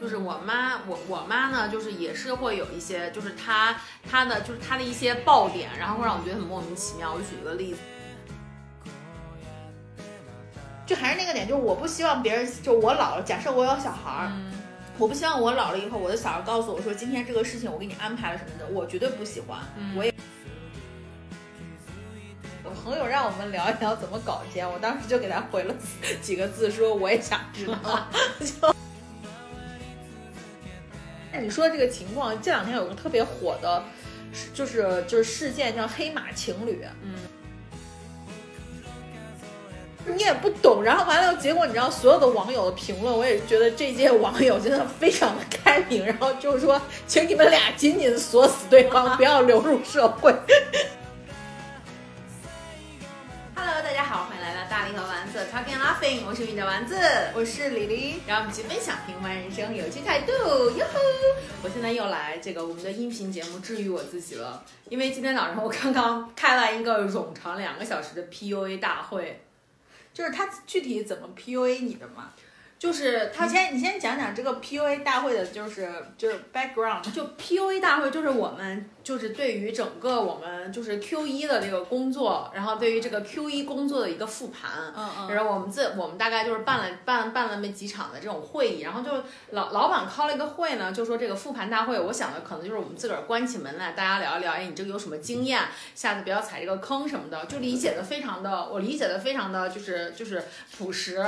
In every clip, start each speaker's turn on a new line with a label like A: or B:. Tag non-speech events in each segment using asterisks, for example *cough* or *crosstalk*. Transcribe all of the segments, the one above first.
A: 就是我妈，我我妈呢，就是也是会有一些，就是她她的就是她的一些爆点，然后会让我觉得很莫名其妙。我举一个例子，
B: 就还是那个点，就是我不希望别人，就我老了，假设我有小孩儿，我不希望我老了以后，我的小孩告诉我说，今天这个事情我给你安排了什么的，我绝对不喜欢。我也，我朋友让我们聊一聊怎么搞钱，我当时就给他回了几个字，说我也想知道。就，那你说这个情况，这两天有个特别火的，就是就是事件叫黑马情侣，
A: 嗯，
B: 你也不懂，然后完了，结果你知道所有的网友的评论，我也觉得这届网友真的非常的开明，然后就是说，请你们俩紧紧锁死对方，*laughs* 不要流入社会。
A: Talking Laughing，我是你的丸子，
B: 我是李黎，
A: 让我们一起分享平凡人生有趣态度。哟吼！我现在又来这个我们的音频节目治愈我自己了，因为今天早上我刚刚开完一个冗长两个小时的 PUA 大会，
B: 就是他具体怎么 PUA 你的嘛？
A: 就是他
B: 你先你先讲讲这个 PUA 大会的，就是就是 background。
A: 就 PUA 大会就是我们就是对于整个我们就是 Q 一的这个工作，然后对于这个 Q 一工作的一个复盘。
B: 嗯嗯
A: 然后我们自我们大概就是办了办办了那么几场的这种会议，然后就老老板 call 了一个会呢，就说这个复盘大会，我想的可能就是我们自个儿关起门来，大家聊一聊，哎，你这个有什么经验，下次不要踩这个坑什么的，就理解的非常的，我理解的非常的就是就是朴实。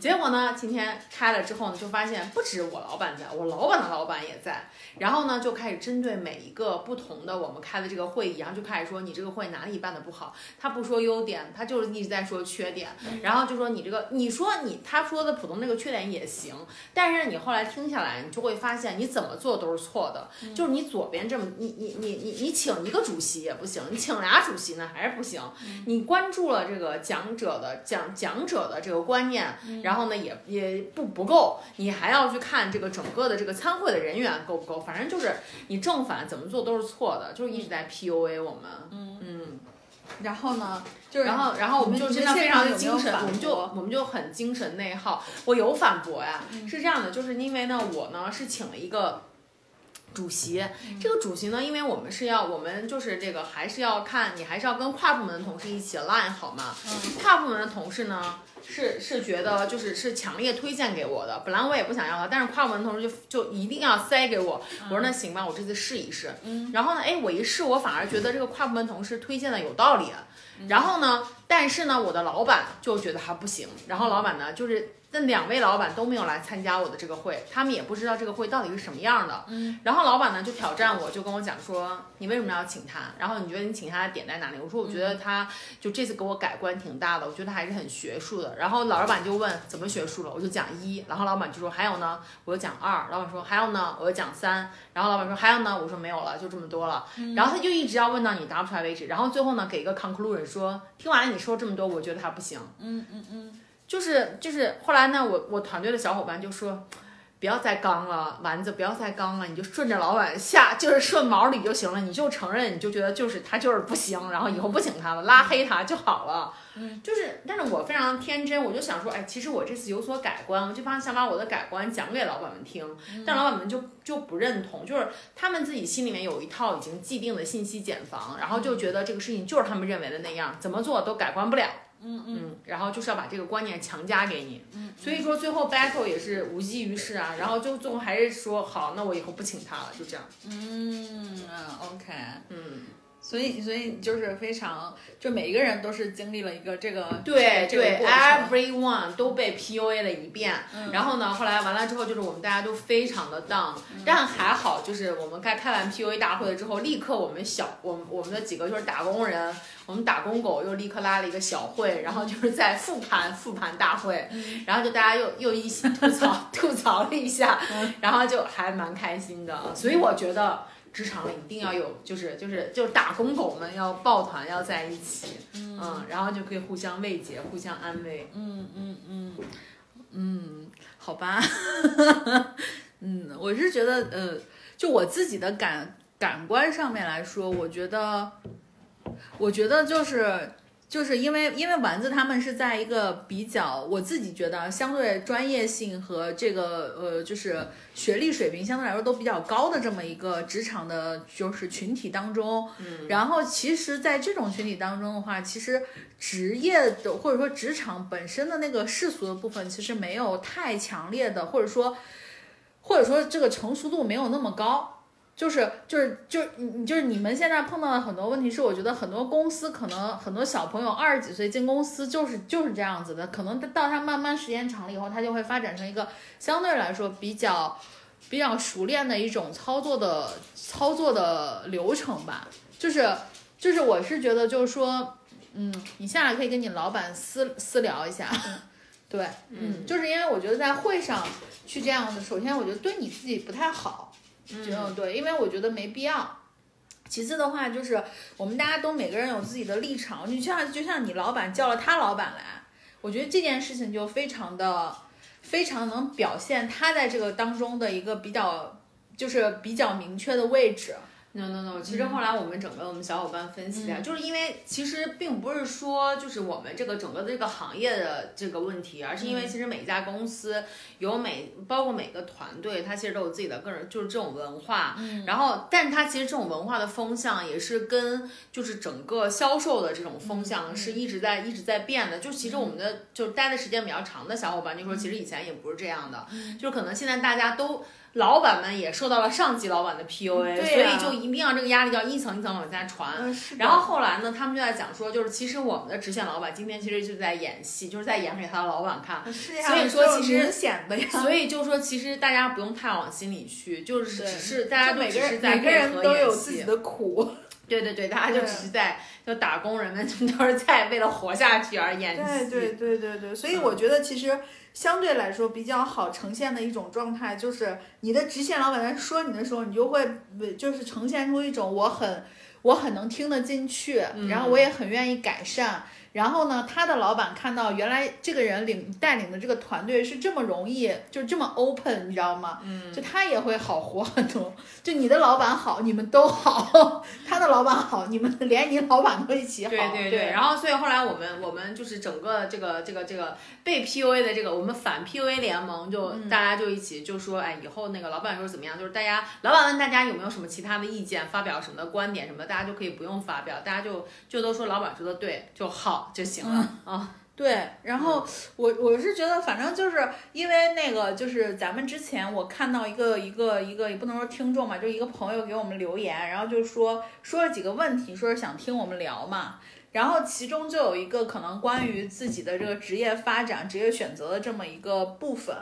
A: 结果呢，今天开了之后呢，就发现不止我老板在，我老板的老板也在，然后呢，就开始针对每一个不同的我们开的这个会议，然后就开始说你这个会哪里办的不好，他不说优点，他就是一直在说缺点，然后就说你这个，你说你他说的普通那个缺点也行，但是你后来听下来，你就会发现你怎么做都是错的，就是你左边这么你你你你你请一个主席也不行，你请俩主席呢还是不行，你关注了这个讲者的讲讲者的这个观念，然后呢也也不不够，你还要去看这个整个的这个参会的人员够不够，反正就是你正反怎么做都是错的，就是一直在 PUA 我们，嗯嗯。
B: 然后呢，就是
A: 然后，然后我们就
B: 你
A: 真的非常的精神，我们就我们就很精神内耗。我有反驳呀，是这样的，就是因为呢，我呢是请了一个。主席，这个主席呢，因为我们是要，我们就是这个还是要看你还是要跟跨部门的同事一起 line 好吗？跨部门的同事呢，是是觉得就是是强烈推荐给我的，本来我也不想要他，但是跨部门同事就就一定要塞给我，我说那行吧，我这次试一试。然后呢，哎，我一试，我反而觉得这个跨部门同事推荐的有道理。然后呢，但是呢，我的老板就觉得还不行。然后老板呢，就是那两位老板都没有来参加我的这个会，他们也不知道这个会到底是什么样的。嗯。然后老板呢就挑战我，就跟我讲说，你为什么要请他？然后你觉得你请他的点在哪里？我说我觉得他就这次给我改观挺大的，我觉得他还是很学术的。然后老板就问怎么学术了，我就讲一。然后老板就说还有呢，我就讲二。老板说还有呢，我就讲三。然后老板说还有呢，我说没有了，就这么多了。然后他就一直要问到你答不出来为止。然后最后呢，给一个 conclusion 说，听完了你说这么多，我觉得还不行。
B: 嗯嗯嗯，
A: 就是就是后来呢，我我团队的小伙伴就说，不要再刚了，丸子不要再刚了，你就顺着老板下，就是顺毛捋就行了，你就承认，你就觉得就是他就是不行，然后以后不请他了，拉黑他就好了。嗯，就是，但是我非常天真，我就想说，哎，其实我这次有所改观，我就把想把我的改观讲给老板们听，但老板们就就不认同，就是他们自己心里面有一套已经既定的信息茧房，然后就觉得这个事情就是他们认为的那样，怎么做都改观不了。
B: 嗯
A: 嗯，然后就是要把这个观念强加给你，嗯，所以说最后 battle 也是无济于事啊，然后就最后还是说好，那我以后不请他了，就这样，
B: 嗯，OK，
A: 嗯，
B: 所以所以就是非常，就每一个人都是经历了一个这个
A: 对对
B: 这个
A: ，everyone 都被 PUA 了一遍，
B: 嗯。
A: 然后呢，后来完了之后，就是我们大家都非常的 down，、但还好，就是我们开开完 PUA 大会了之后，立刻我们小我们我们的几个就是打工人，我们打工狗又立刻拉了一个小会，然后就是在复盘复盘大会，然后就大家又又一起吐槽 *laughs* 吐槽了一下，然后就还蛮开心的，所以我觉得。职场里一定要有，就是就是就是打工狗们要抱团要在一起，嗯，然后就可以互相慰藉、互相安慰。
B: 嗯嗯嗯嗯，好吧，*laughs* 嗯，我是觉得，呃，就我自己的感感官上面来说，我觉得，我觉得就是就是因为因为丸子他们是在一个比较，我自己觉得相对专业性和这个呃就是学历水平相对来说都比较高的这么一个职场的，就是群体当中。嗯。然后其实，在这种群体当中的话，其实职业的或者说职场本身的那个世俗的部分，其实没有太强烈的，或者说或者说这个成熟度没有那么高。就是就是就你你就是你们现在碰到的很多问题，是我觉得很多公司可能很多小朋友二十几岁进公司就是就是这样子的，可能到他慢慢时间长了以后，他就会发展成一个相对来说比较比较熟练的一种操作的操作的流程吧。就是就是我是觉得就是说，嗯，你下来可以跟你老板私私聊一下，对，嗯，就是因为我觉得在会上去这样子，首先我觉得对你自己不太好。嗯，对，因为我觉得没必要。其次的话，就是我们大家都每个人有自己的立场。你像就像你老板叫了他老板来，我觉得这件事情就非常的非常能表现他在这个当中的一个比较就是比较明确的位置。
A: No no no，其实后来我们整个我们小伙伴分析一下，就是因为其实并不是说就是我们这个整个的这个行业的这个问题，而是因为其实每家公司有每包括每个团队，它其实都有自己的个人就是这种文化，然后但是它其实这种文化的风向也是跟就是整个销售的这种风向是一直在一直在变的。就其实我们的就待的时间比较长的小伙伴就说，其实以前也不是这样的，就是可能现在大家都。老板们也受到了上级老板的 PUA，所以就一定要这个压力要一层一层往下传。然后后来呢，他们就在讲说，就是其实我们的直线老板今天其实就在演戏，就是在演给他的老板看。是呀所以说其实，所以就说其实大家不用太往心里去，就是只是大家都只是在配合
B: 演戏。的苦。
A: 对对对，大家就只是在就打工人们都是在为了活下去而演
B: 戏。对对对对对，所以我觉得其实。相对来说比较好呈现的一种状态，就是你的直线老板在说你的时候，你就会就是呈现出一种我很我很能听得进去，然后我也很愿意改善。然后呢，他的老板看到原来这个人领带领的这个团队是这么容易，就这么 open，你知道吗？嗯，就他也会好活很多。就你的老板好，你们都好；*laughs* 他的老板好，你们连你老板都一起好。
A: 对对对。然后，所以后来我们我们就是整个这个这个这个被 PUA 的这个我们反 PUA 联盟，就大家就一起就说，哎，以后那个老板说怎么样？就是大家老板问大家有没有什么其他的意见，发表什么的观点什么的，大家就可以不用发表，大家就就都说老板说的对就好。就行了啊，
B: 对，然后我我是觉得，反正就是因为那个，就是咱们之前我看到一个一个一个，也不能说听众嘛，就一个朋友给我们留言，然后就说说了几个问题，说是想听我们聊嘛，然后其中就有一个可能关于自己的这个职业发展、职业选择的这么一个部分，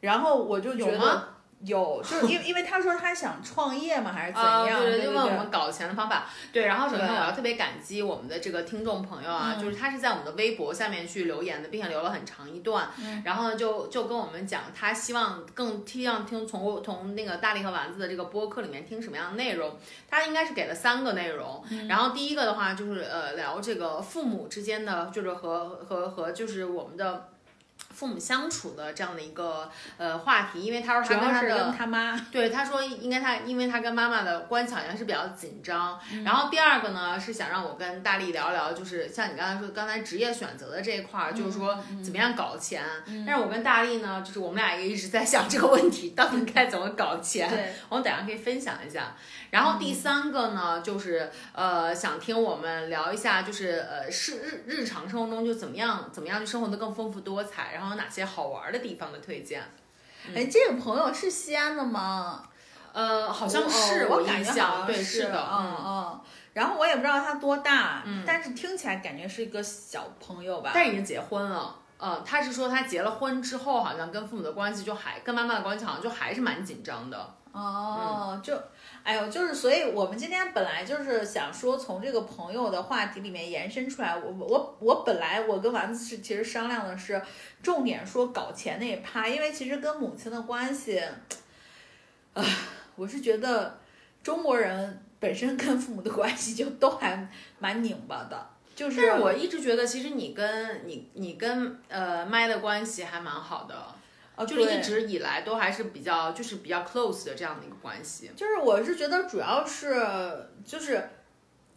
B: 然后我就觉得。有，就是因为因为他说他想创业嘛，还是怎样？对
A: 对，就问我们搞钱的方法。对，然后首先我要特别感激我们的这个听众朋友啊，就是他是在我们的微博下面去留言的，并且留了很长一段。然后呢，就就跟我们讲，他希望更希望听从从那个大力和丸子的这个播客里面听什么样的内容。他应该是给了三个内容。然后第一个的话就是呃聊这个父母之间的，就是和和和就是我们的。父母相处的这样的一个呃话题，因为他说他跟他的
B: 他妈，
A: 对他说应该他因为他跟妈妈的关系好像是比较紧张。然后第二个呢是想让我跟大力聊聊，就是像你刚才说刚才职业选择的这一块儿，就是说怎么样搞钱。但是我跟大力呢，就是我们俩也一直在想这个问题，到底该怎么搞钱。我们等下可以分享一下。然后第三个呢，就是呃想听我们聊一下，就是呃是日日常生活中就怎么样怎么样去生活的更丰富多彩，然后有哪些好玩的地方的推荐。
B: 哎，这个朋友是西安的吗？
A: 呃，好像是，我印象对
B: 是
A: 的，
B: 嗯嗯。然后我也不知道他多大，但是听起来感觉是一个小朋友吧。
A: 但已经结婚了，嗯，他是说他结了婚之后，好像跟父母的关系就还跟妈妈的关系好像就还是蛮紧张的。
B: 哦，就。哎呦，就是，所以我们今天本来就是想说，从这个朋友的话题里面延伸出来。我我我本来我跟丸子是其实商量的是，重点说搞钱那一趴，因为其实跟母亲的关系，啊，我是觉得中国人本身跟父母的关系就都还蛮拧巴的。就是，
A: 但是我一直觉得，其实你跟你你跟呃麦的关系还蛮好的。就是一直以来都还是比较，就是比较 close 的这样的一个关系。
B: 就是我是觉得主要是就是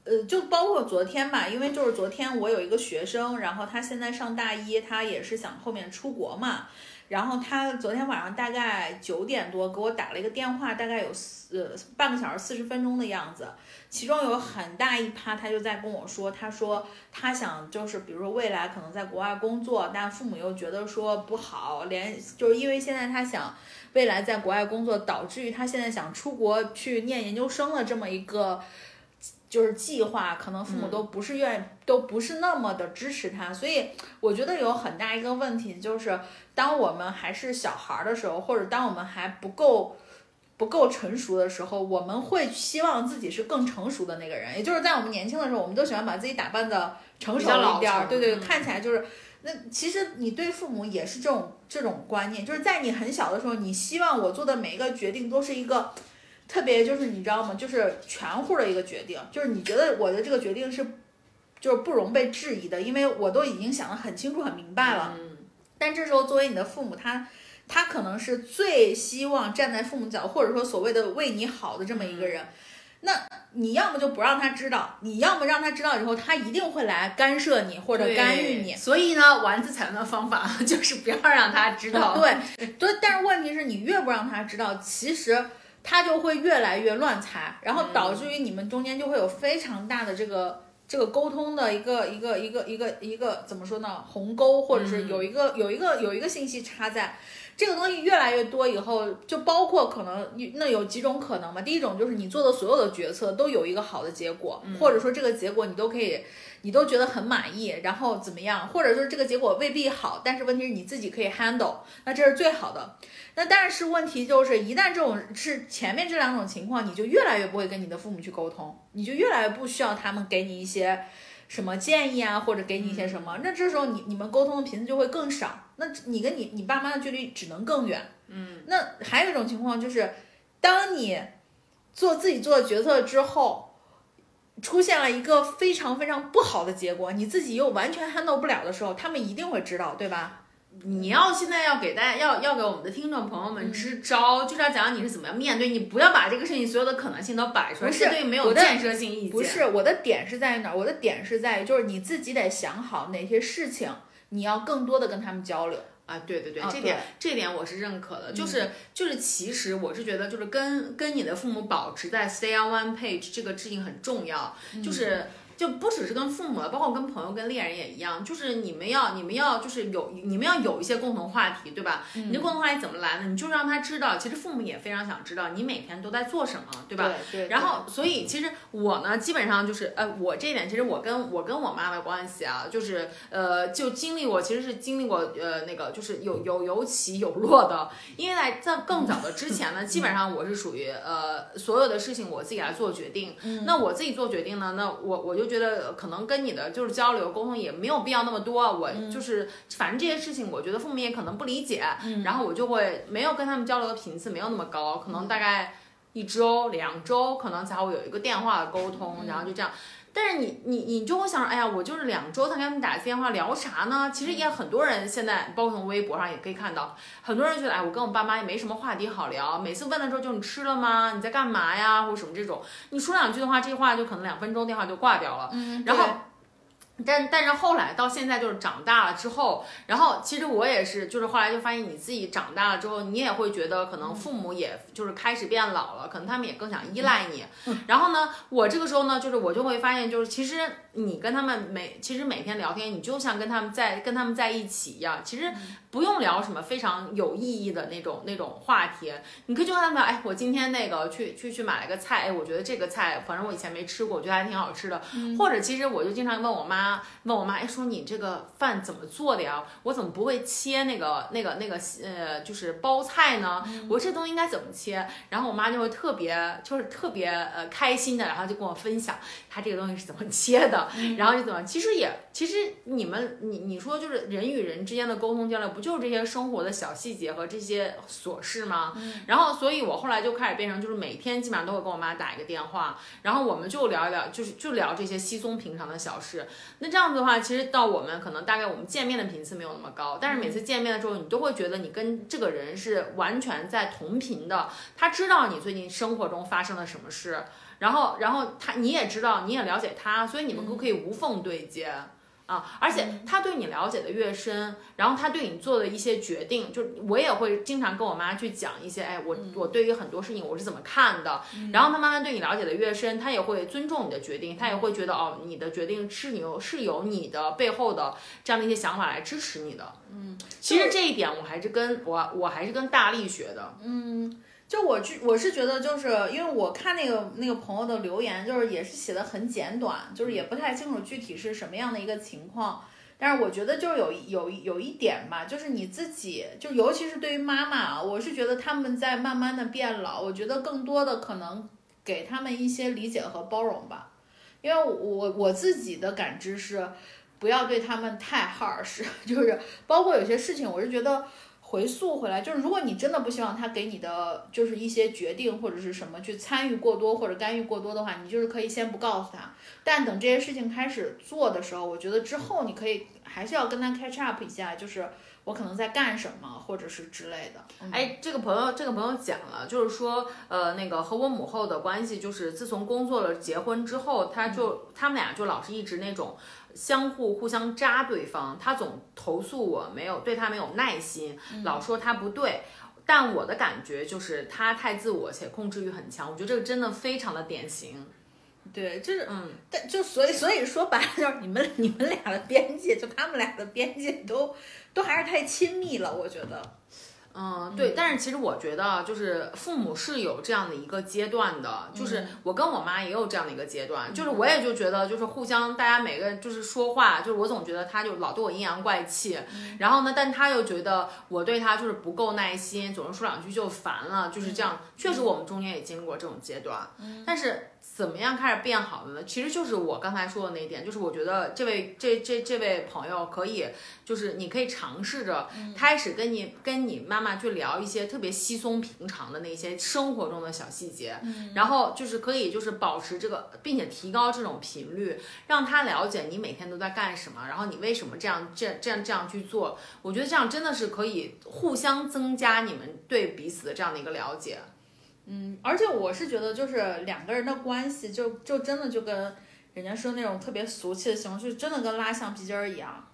B: 呃，就包括昨天吧，因为就是昨天我有一个学生，然后他现在上大一，他也是想后面出国嘛。然后他昨天晚上大概九点多给我打了一个电话，大概有四呃半个小时四十分钟的样子。其中有很大一趴，他就在跟我说，他说他想就是比如说未来可能在国外工作，但父母又觉得说不好，连就是因为现在他想未来在国外工作，导致于他现在想出国去念研究生的这么一个。就是计划，可能父母都不是愿意，都不是那么的支持他，所以我觉得有很大一个问题就是，当我们还是小孩的时候，或者当我们还不够不够成熟的时候，我们会希望自己是更成熟的那个人，也就是在我们年轻的时候，我们都喜欢把自己打扮的成熟一点，对对，看起来就是那其实你对父母也是这种这种观念，就是在你很小的时候，你希望我做的每一个决定都是一个。特别就是你知道吗？就是全乎的一个决定，就是你觉得我的这个决定是，就是不容被质疑的，因为我都已经想得很清楚、很明白了。
A: 嗯。
B: 但这时候作为你的父母，他他可能是最希望站在父母角，或者说所谓的为你好的这么一个人。那你要么就不让他知道，你要么让他知道以后，他一定会来干涉你或者干预你。
A: 所以呢，丸子采用的方法 *laughs* 就是不要让他知道。
B: 对对，但是问题是你越不让他知道，其实。他就会越来越乱猜，然后导致于你们中间就会有非常大的这个这个沟通的一个一个一个一个一个怎么说呢？鸿沟，或者是有一个有一个有一个信息差在。这个东西越来越多以后，就包括可能那有几种可能嘛？第一种就是你做的所有的决策都有一个好的结果，或者说这个结果你都可以，你都觉得很满意，然后怎么样？或者说这个结果未必好，但是问题是你自己可以 handle，那这是最好的。那但是问题就是，一旦这种是前面这两种情况，你就越来越不会跟你的父母去沟通，你就越来越不需要他们给你一些。什么建议啊，或者给你一些什么？那这时候你你们沟通的频次就会更少，那你跟你你爸妈的距离只能更远。
A: 嗯，
B: 那还有一种情况就是，当你做自己做的决策之后，出现了一个非常非常不好的结果，你自己又完全 handle 不了的时候，他们一定会知道，对吧？
A: 你要现在要给大家要要给我们的听众朋友们支招，就是要讲讲你是怎么样面对，你不要把这个事情所有的可能性都摆出来，是对没有建设性意见。
B: 不是我的点是在于哪儿？我的点是在于就是你自己得想好哪些事情你要更多的跟他们交流
A: 啊。对对对，这点这点我是认可的。就是就是其实我是觉得就是跟跟你的父母保持在 stay on one page 这个事情很重要，就是。就不只是跟父母了，包括跟朋友、跟恋人也一样，就是你们要、你们要，就是有你们要有一些共同话题，对吧？你的共同话题怎么来呢？你就让他知道，其实父母也非常想知道你每天都在做什么，对吧？
B: 对。
A: 然后，所以其实我呢，基本上就是，呃，我这一点，其实我跟我跟我妈的关系啊，就是，呃，就经历过，其实是经历过，呃，那个就是有有有起有落的，因为在在更早的之前呢，基本上我是属于，呃，所有的事情我自己来做决定。
B: 嗯。
A: 那我自己做决定呢，那我我就。觉得可能跟你的就是交流沟通也没有必要那么多，我就是反正这些事情，我觉得父母也可能不理解，然后我就会没有跟他们交流的频次没有那么高，可能大概一周两周可能才会有一个电话的沟通，然后就这样。但是你你你就会想，哎呀，我就是两周才给他们打一次电话，聊啥呢？其实也很多人现在，包括从微博上也可以看到，很多人觉得，哎，我跟我爸妈也没什么话题好聊，每次问的时候就你吃了吗？你在干嘛呀？或者什么这种，你说两句的话，这话就可能两分钟电话就挂掉了。
B: 嗯，
A: 然后。但但是后来到现在就是长大了之后，然后其实我也是，就是后来就发现你自己长大了之后，你也会觉得可能父母也就是开始变老了，可能他们也更想依赖你。然后呢，我这个时候呢，就是我就会发现，就是其实你跟他们每其实每天聊天，你就像跟他们在跟他们在一起一样，其实不用聊什么非常有意义的那种那种话题，你可以就跟他们聊，哎，我今天那个去去去买了个菜，哎，我觉得这个菜反正我以前没吃过，我觉得还挺好吃的。或者其实我就经常问我妈。问我妈，哎，说你这个饭怎么做的呀？我怎么不会切那个、那个、那个，呃，就是包菜呢？我这东西应该怎么切？然后我妈就会特别，就是特别呃开心的，然后就跟我分享她这个东西是怎么切的，*laughs* 然后就怎么，其实也，其实你们，你你说就是人与人之间的沟通交流，不就是这些生活的小细节和这些琐事吗？然后，所以我后来就开始变成，就是每天基本上都会跟我妈打一个电话，然后我们就聊一聊，就是就聊这些稀松平常的小事。那这样子。的话，其实到我们可能大概我们见面的频次没有那么高，但是每次见面的时候，你都会觉得你跟这个人是完全在同频的。他知道你最近生活中发生了什么事。然后然后他你也知道，你也了解他，所以你们都可以无缝对接。啊，而且他对你了解的越深，然后他对你做的一些决定，就我也会经常跟我妈去讲一些，哎，我我对于很多事情我是怎么看的，然后他慢慢对你了解的越深，他也会尊重你的决定，他也会觉得哦，你的决定是有是有你的背后的这样的一些想法来支持你的。嗯，其实这一点我还是跟我我还是跟大力学的。
B: 嗯。就我去，我是觉得，就是因为我看那个那个朋友的留言，就是也是写的很简短，就是也不太清楚具体是什么样的一个情况。但是我觉得就是有有有一点吧，就是你自己，就尤其是对于妈妈，我是觉得他们在慢慢的变老，我觉得更多的可能给他们一些理解和包容吧。因为我我自己的感知是，不要对他们太 harsh，*laughs* 就是包括有些事情，我是觉得。回溯回来，就是如果你真的不希望他给你的就是一些决定或者是什么去参与过多或者干预过多的话，你就是可以先不告诉他。但等这些事情开始做的时候，我觉得之后你可以还是要跟他 catch up 一下，就是我可能在干什么或者是之类的。
A: 哎，这个朋友这个朋友讲了，就是说呃那个和我母后的关系，就是自从工作了结婚之后，他就他们俩就老是一直那种。相互互相扎对方，他总投诉我没有对他没有耐心，老说他不对，但我的感觉就是他太自我且控制欲很强，我觉得这个真的非常的典型。
B: 对，就是嗯，但就所以所以说白了就是你们你们俩的边界，就他们俩的边界都都还是太亲密了，我觉得。
A: 嗯，对，但是其实我觉得，就是父母是有这样的一个阶段的，就是我跟我妈也有这样的一个阶段，就是我也就觉得，就是互相大家每个人就是说话，就是我总觉得他就老对我阴阳怪气，然后呢，但他又觉得我对他就是不够耐心，总是说两句就烦了，就是这样。确实，我们中间也经历过这种阶段，但是。怎么样开始变好的呢？其实就是我刚才说的那一点，就是我觉得这位这这这位朋友可以，就是你可以尝试着开始跟你跟你妈妈去聊一些特别稀松平常的那些生活中的小细节，然后就是可以就是保持这个，并且提高这种频率，让他了解你每天都在干什么，然后你为什么这样这这样这样去做。我觉得这样真的是可以互相增加你们对彼此的这样的一个了解。
B: 嗯，而且我是觉得，就是两个人的关系，就就真的就跟人家说那种特别俗气的形容，就真的跟拉橡皮筋儿一样，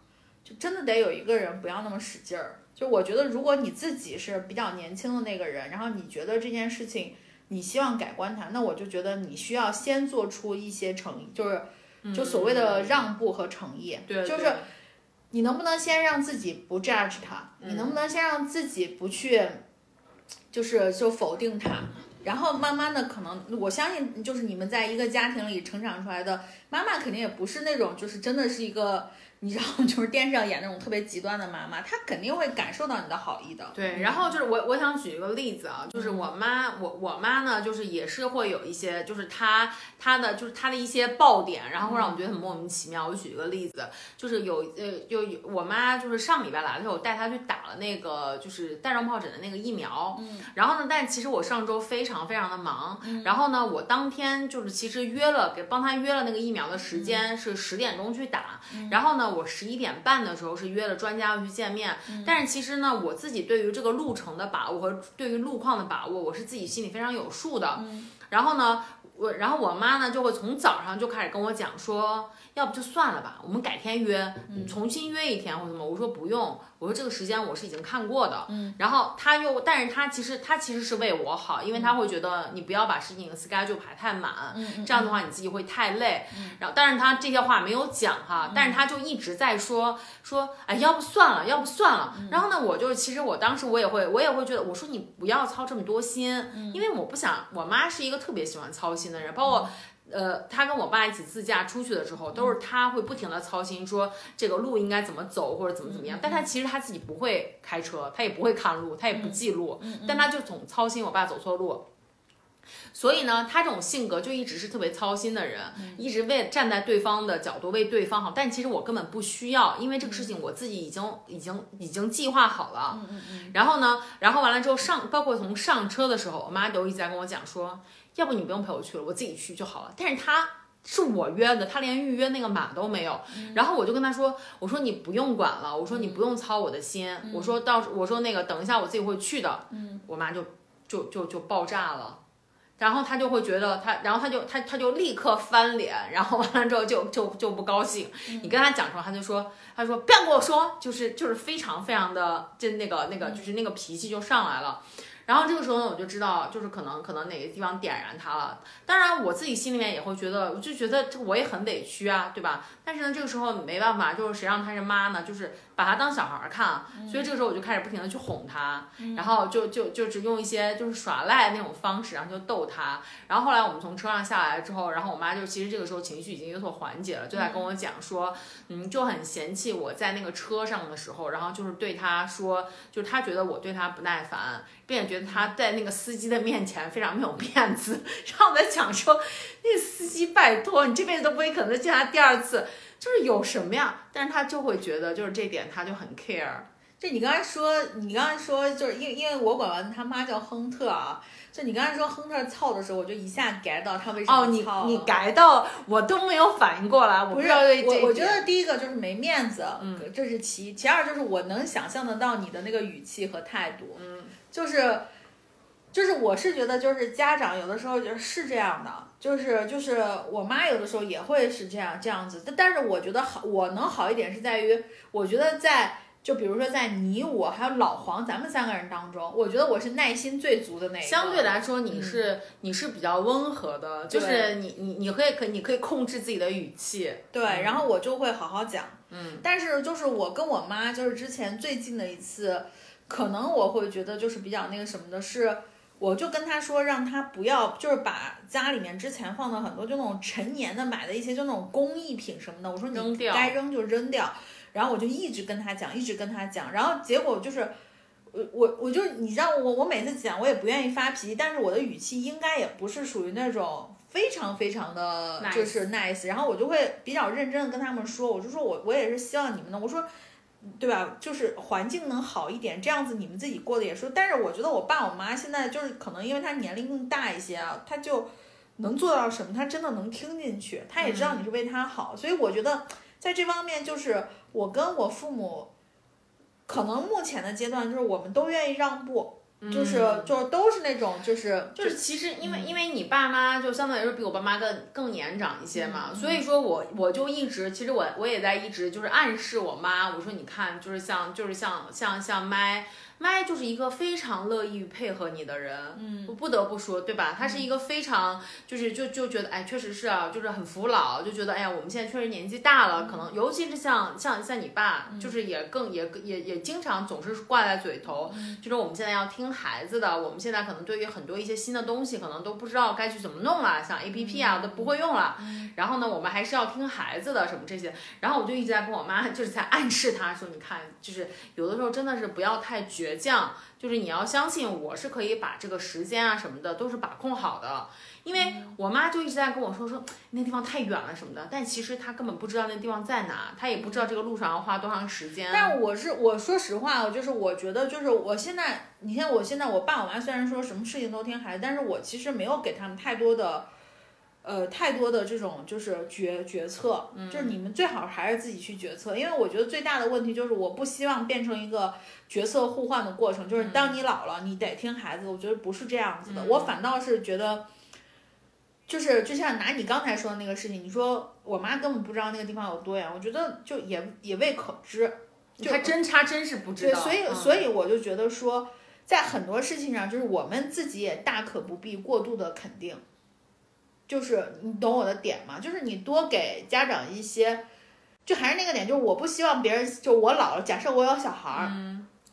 B: 就真的得有一个人不要那么使劲儿。就我觉得，如果你自己是比较年轻的那个人，然后你觉得这件事情你希望改观它，那我就觉得你需要先做出一些诚意，就是就所谓的让步和诚意。
A: 对，
B: 就是你能不能先让自己不 judge 他？你能不能先让自己不去？就是就否定他，然后慢慢的可能我相信，就是你们在一个家庭里成长出来的妈妈，肯定也不是那种就是真的是一个。你知道，*laughs* 就是电视上演那种特别极端的妈妈，她肯定会感受到你的好意的。
A: 对，然后就是我我想举一个例子啊，就是我妈，我我妈呢，就是也是会有一些，就是她她的就是她的一些爆点，然后会让我觉得很莫名其妙。我举一个例子，就是有呃，就我妈就是上礼拜来的时候，我带她去打了那个就是带状疱疹的那个疫苗。嗯。然后呢，但其实我上周非常非常的忙，然后呢，我当天就是其实约了给帮她约了那个疫苗的时间是十点钟去打，然后呢。我十一点半的时候是约了专家要去见面，但是其实呢，我自己对于这个路程的把握和对于路况的把握，我是自己心里非常有数的。然后呢，我然后我妈呢就会从早上就开始跟我讲说，要不就算了吧，我们改天约，重新约一天或者什么。我说不用。我说这个时间我是已经看过的，嗯，然后他又，但是他其实他其实是为我好，因为他会觉得你不要把事情 schedule 排太满，嗯，这样的话你自己会太累，嗯，然后但是他这些话没有讲哈，但是他就一直在说说，哎，要不算了，要不算了，然后呢，我就其实我当时我也会我也会觉得，我说你不要操这么多心，因为我不想，我妈是一个特别喜欢操心的人，包括。呃，他跟我爸一起自驾出去的时候，都是他会不停的操心，说这个路应该怎么走或者怎么怎么样。但他其实他自己不会开车，他也不会看路，他也不记录，但他就总操心我爸走错路。所以呢，他这种性格就一直是特别操心的人，一直为站在对方的角度为对方好。但其实我根本不需要，因为这个事情我自己已经已经已经计划好了。然后呢，然后完了之后上，包括从上车的时候，我妈都一直在跟我讲说。要不你不用陪我去了，我自己去就好了。但是他是我约的，他连预约那个码都没有。然后我就跟他说：“我说你不用管了，我说你不用操我的心，我说到我说那个等一下我自己会去的。”嗯，我妈就就就就爆炸了。然后他就会觉得他，然后他就他他就立刻翻脸，然后完了之后就就就不高兴。你跟他讲说，他就说，他说不要跟我说，就是就是非常非常的就那个那个就是那个脾气就上来了。然后这个时候呢，我就知道，就是可能可能哪个地方点燃他了。当然，我自己心里面也会觉得，我就觉得这我也很委屈啊，对吧？但是呢，这个时候没办法，就是谁让他是妈呢？就是把他当小孩儿看。所以这个时候我就开始不停的去哄他，然后就就就只用一些就是耍赖那种方式，然后就逗他。然后后来我们从车上下来之后，然后我妈就其实这个时候情绪已经有所缓解了，就在跟我讲说，嗯，就很嫌弃我在那个车上的时候，然后就是对他说，就是他觉得我对他不耐烦。并且觉得他在那个司机的面前非常没有面子，*laughs* 然后我在讲说，那个司机拜托你这辈子都不会可能见他第二次，就是有什么呀？但是他就会觉得就是这点他就很 care。
B: 就你刚才说，你刚才说就是因为因为我管完他妈叫亨特啊，就你刚才说亨特操的时候，我就一下 get 到他为什么
A: 操。哦，你你 get 到我都没有反应过来，我
B: 不
A: 知道这
B: 我我觉得第一个就是没面子，嗯，这是其一，其二就是我能想象得到你的那个语气和态度，
A: 嗯。
B: 就是，就是，我是觉得，就是家长有的时候就是这样的，就是就是我妈有的时候也会是这样这样子，但但是我觉得好，我能好一点是在于，我觉得在就比如说在你我还有老黄咱们三个人当中，我觉得我是耐心最足的那个。
A: 相对来说，你是你是比较温和的，就是你你你可以可你可以控制自己的语气，
B: 对，然后我就会好好讲，
A: 嗯，
B: 但是就是我跟我妈就是之前最近的一次。可能我会觉得就是比较那个什么的，是我就跟他说，让他不要就是把家里面之前放的很多就那种陈年的买的一些就那种工艺品什么的，我说你该扔就扔掉。然后我就一直跟他讲，一直跟他讲，然后结果就是我我我就你知道我我每次讲我也不愿意发脾气，但是我的语气应该也不是属于那种非常非常的就是 nice，然后我就会比较认真的跟他们说，我就说我我也是希望你们能，我说。对吧？就是环境能好一点，这样子你们自己过得也舒。但是我觉得我爸我妈现在就是可能因为他年龄更大一些啊，他就能做到什么？他真的能听进去，他也知道你是为他好。所以我觉得在这方面，就是我跟我父母，可能目前的阶段就是我们都愿意让步。就是就都是那种就是
A: 就是其实因为因为你爸妈就相对来说比我爸妈更更年长一些嘛，所以说我我就一直其实我我也在一直就是暗示我妈，我说你看就是像就是像像像麦。麦就是一个非常乐意配合你的人，
B: 嗯，
A: 我不得不说，对吧？他是一个非常就是就就觉得，哎，确实是啊，就是很服老，就觉得，哎呀，我们现在确实年纪大了，可能尤其是像像像你爸，就是也更也也也经常总是挂在嘴头，就是我们现在要听孩子的，我们现在可能对于很多一些新的东西，可能都不知道该去怎么弄了，像 A P P 啊都不会用了，然后呢，我们还是要听孩子的什么这些，然后我就一直在跟我妈 *laughs* 就是在暗示她说，你看，就是有的时候真的是不要太绝。倔强就是你要相信我是可以把这个时间啊什么的都是把控好的，因为我妈就一直在跟我说说那地方太远了什么的，但其实她根本不知道那地方在哪，她也不知道这个路上要花多长时间。
B: 但我是我说实话，就是我觉得就是我现在，你看我现在我爸我妈虽然说什么事情都听孩子，但是我其实没有给他们太多的。呃，太多的这种就是决决策，就是你们最好还是自己去决策，因为我觉得最大的问题就是我不希望变成一个角色互换的过程，就是当你老了，你得听孩子，我觉得不是这样子的，我反倒是觉得，就是就像拿你刚才说的那个事情，你说我妈根本不知道那个地方有多远，我觉得就也也未可知，
A: 他真差真是不知
B: 道，所以所以我就觉得说，在很多事情上，就是我们自己也大可不必过度的肯定。就是你懂我的点吗？就是你多给家长一些，就还是那个点，就是我不希望别人，就我老了，假设我有小孩儿，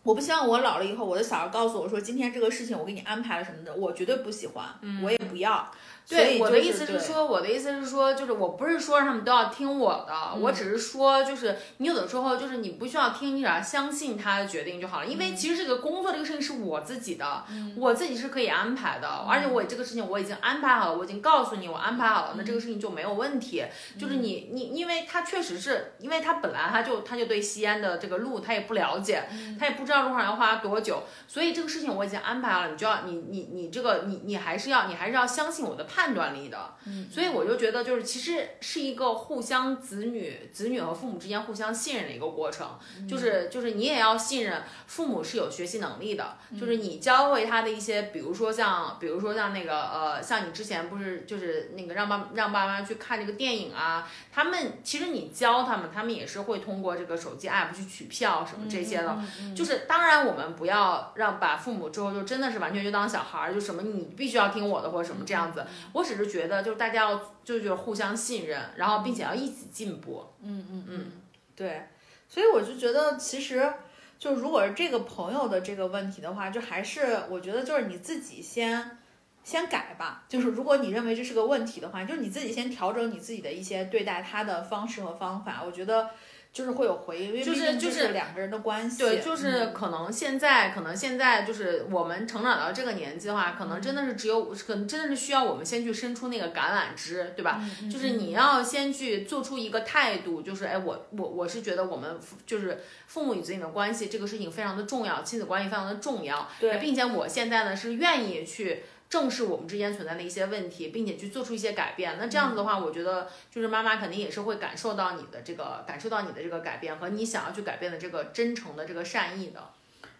B: 我不希望我老了以后，我的小孩告诉我说，今天这个事情我给你安排了什么的，我绝对不喜欢，我也不要。
A: 对，我的意思
B: 是
A: 说，我的意思是说，就是我不是说让他们都要听我的，我只是说，就是你有的时候就是你不需要听，你只要相信他的决定就好了。因为其实这个工作这个事情是我自己的，我自己是可以安排的，而且我这个事情我已经安排好了，我已经告诉你我安排好了，那这个事情就没有问题。就是你你，因为他确实是因为他本来他就他就对西安的这个路他也不了解，他也不知道路上要花多久，所以这个事情我已经安排了，你就要你你你这个你你还是要你还是要相信我的。判断力的。
B: 嗯，
A: 所以我就觉得，就是其实是一个互相子女、子女和父母之间互相信任的一个过程。就是就是你也要信任父母是有学习能力的，就是你教会他的一些，比如说像比如说像那个呃，像你之前不是就是那个让爸让爸妈去看这个电影啊，他们其实你教他们，他们也是会通过这个手机 app 去取票什么这些的。就是当然我们不要让把父母之后就真的是完全就当小孩儿，就什么你必须要听我的或者什么这样子。我只是觉得就是大家要就就是互相信任，然后并且要一起进步。
B: 嗯嗯嗯，对，所以我就觉得其实。就如果是这个朋友的这个问题的话，就还是我觉得就是你自己先先改吧。就是如果你认为这是个问题的话，就是你自己先调整你自己的一些对待他的方式和方法。我觉得就是会有回应，因为
A: 就是就
B: 是两个人的关系。
A: 对，就是可能现在可能现在就是我们成长到这个年纪的话，可能真的是只有可能真的是需要我们先去伸出那个橄榄枝，对吧？就是你要先去做出一个态度，就是哎，我我我是觉得我们就是父母与子女的关系这个事情非常的重要，亲子关系非常的重要，
B: 对，
A: 并且我现在呢是愿意去。正视我们之间存在的一些问题，并且去做出一些改变。那这样子的话，我觉得就是妈妈肯定也是会感受到你的这个，感受到你的这个改变和你想要去改变的这个真诚的这个善意的。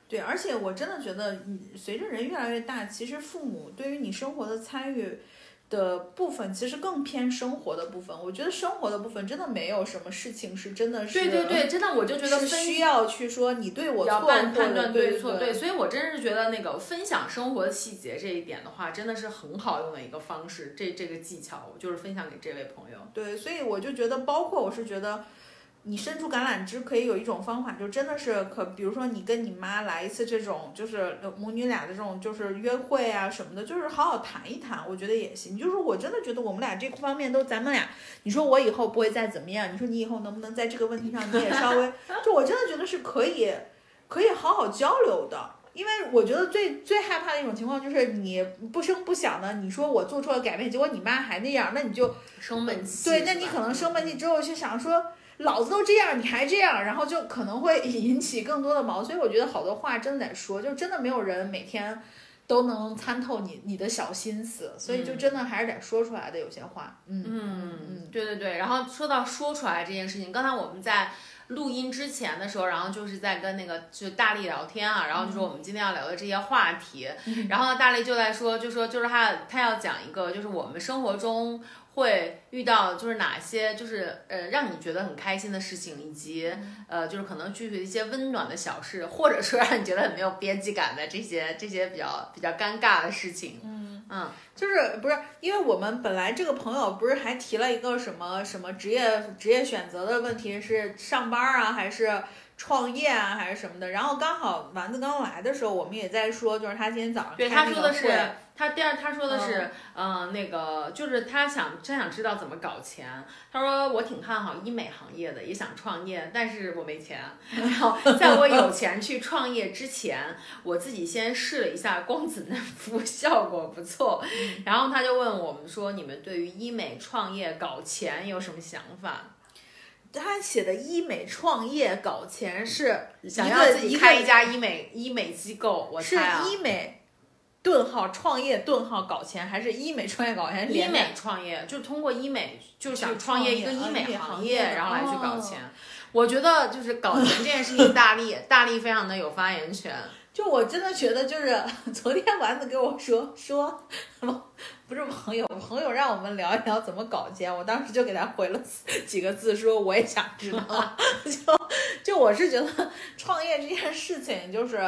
B: 对，而且我真的觉得，随着人越来越大，其实父母对于你生活的参与。的部分其实更偏生活的部分，我觉得生活的部分真的没有什么事情是真的是
A: 对对对，真的我就觉得
B: 需要去说你对我
A: 要判判断
B: 对
A: 错对，所以我真是觉得那个分享生活的细节这一点的话，真的是很好用的一个方式，这这个技巧我就是分享给这位朋友。
B: 对，所以我就觉得，包括我是觉得。你伸出橄榄枝可以有一种方法，就真的是可，比如说你跟你妈来一次这种，就是母女俩的这种，就是约会啊什么的，就是好好谈一谈，我觉得也行。就是我真的觉得我们俩这方面都，咱们俩，你说我以后不会再怎么样，你说你以后能不能在这个问题上你也稍微，*laughs* 就我真的觉得是可以，可以好好交流的。因为我觉得最最害怕的一种情况就是你不声不响的，你说我做出了改变，结果你妈还那样，那你就
A: 生闷气。
B: 对，那你可能生闷气之后就想说。老子都这样，你还这样，然后就可能会引起更多的矛盾。所以我觉得好多话真的得说，就真的没有人每天都能参透你你的小心思，所以就真的还是得说出来的有些话。
A: 嗯嗯嗯，对对对。然后说到说出来这件事情，刚才我们在录音之前的时候，然后就是在跟那个就大力聊天啊，然后就说我们今天要聊的这些话题，*laughs* 然后大力就在说，就说就是他他要讲一个，就是我们生活中。会遇到就是哪些就是呃让你觉得很开心的事情，以及呃就是可能具体的一些温暖的小事，或者说让你觉得很没有边际感的这些这些比较比较尴尬的事情。
B: 嗯
A: 嗯，
B: 就是不是因为我们本来这个朋友不是还提了一个什么什么职业职业选择的问题，是上班啊还是？创业啊，还是什么的，然后刚好丸子刚来的时候，我们也在说，就是他今天早上
A: 对他说的是，他第二他说的是，嗯，那个就是他想他想知道怎么搞钱。他说我挺看好医美行业的，也想创业，但是我没钱。*laughs* 然后在我有钱去创业之前，我自己先试了一下光子嫩肤，*laughs* 效果不错。*laughs* 然后他就问我们说，你们对于医美创业搞钱有什么想法？
B: 他写的医美创业搞钱是
A: 想要自己开一家医美医美机构，我
B: 是医美顿号创业顿号搞钱，还是医美创业搞钱？
A: 医美创业就通过医美，就是想创业一个医美行业，然后来去搞钱。我觉得就是搞钱这件事情，大力 *laughs* 大力非常的有发言权。
B: 就我真的觉得，就是 *laughs* 昨天丸子跟我说说什么。不是朋友，朋友让我们聊一聊怎么搞钱，我当时就给他回了几个字，说我也想知道。*laughs* 就就我是觉得创业这件事情，就是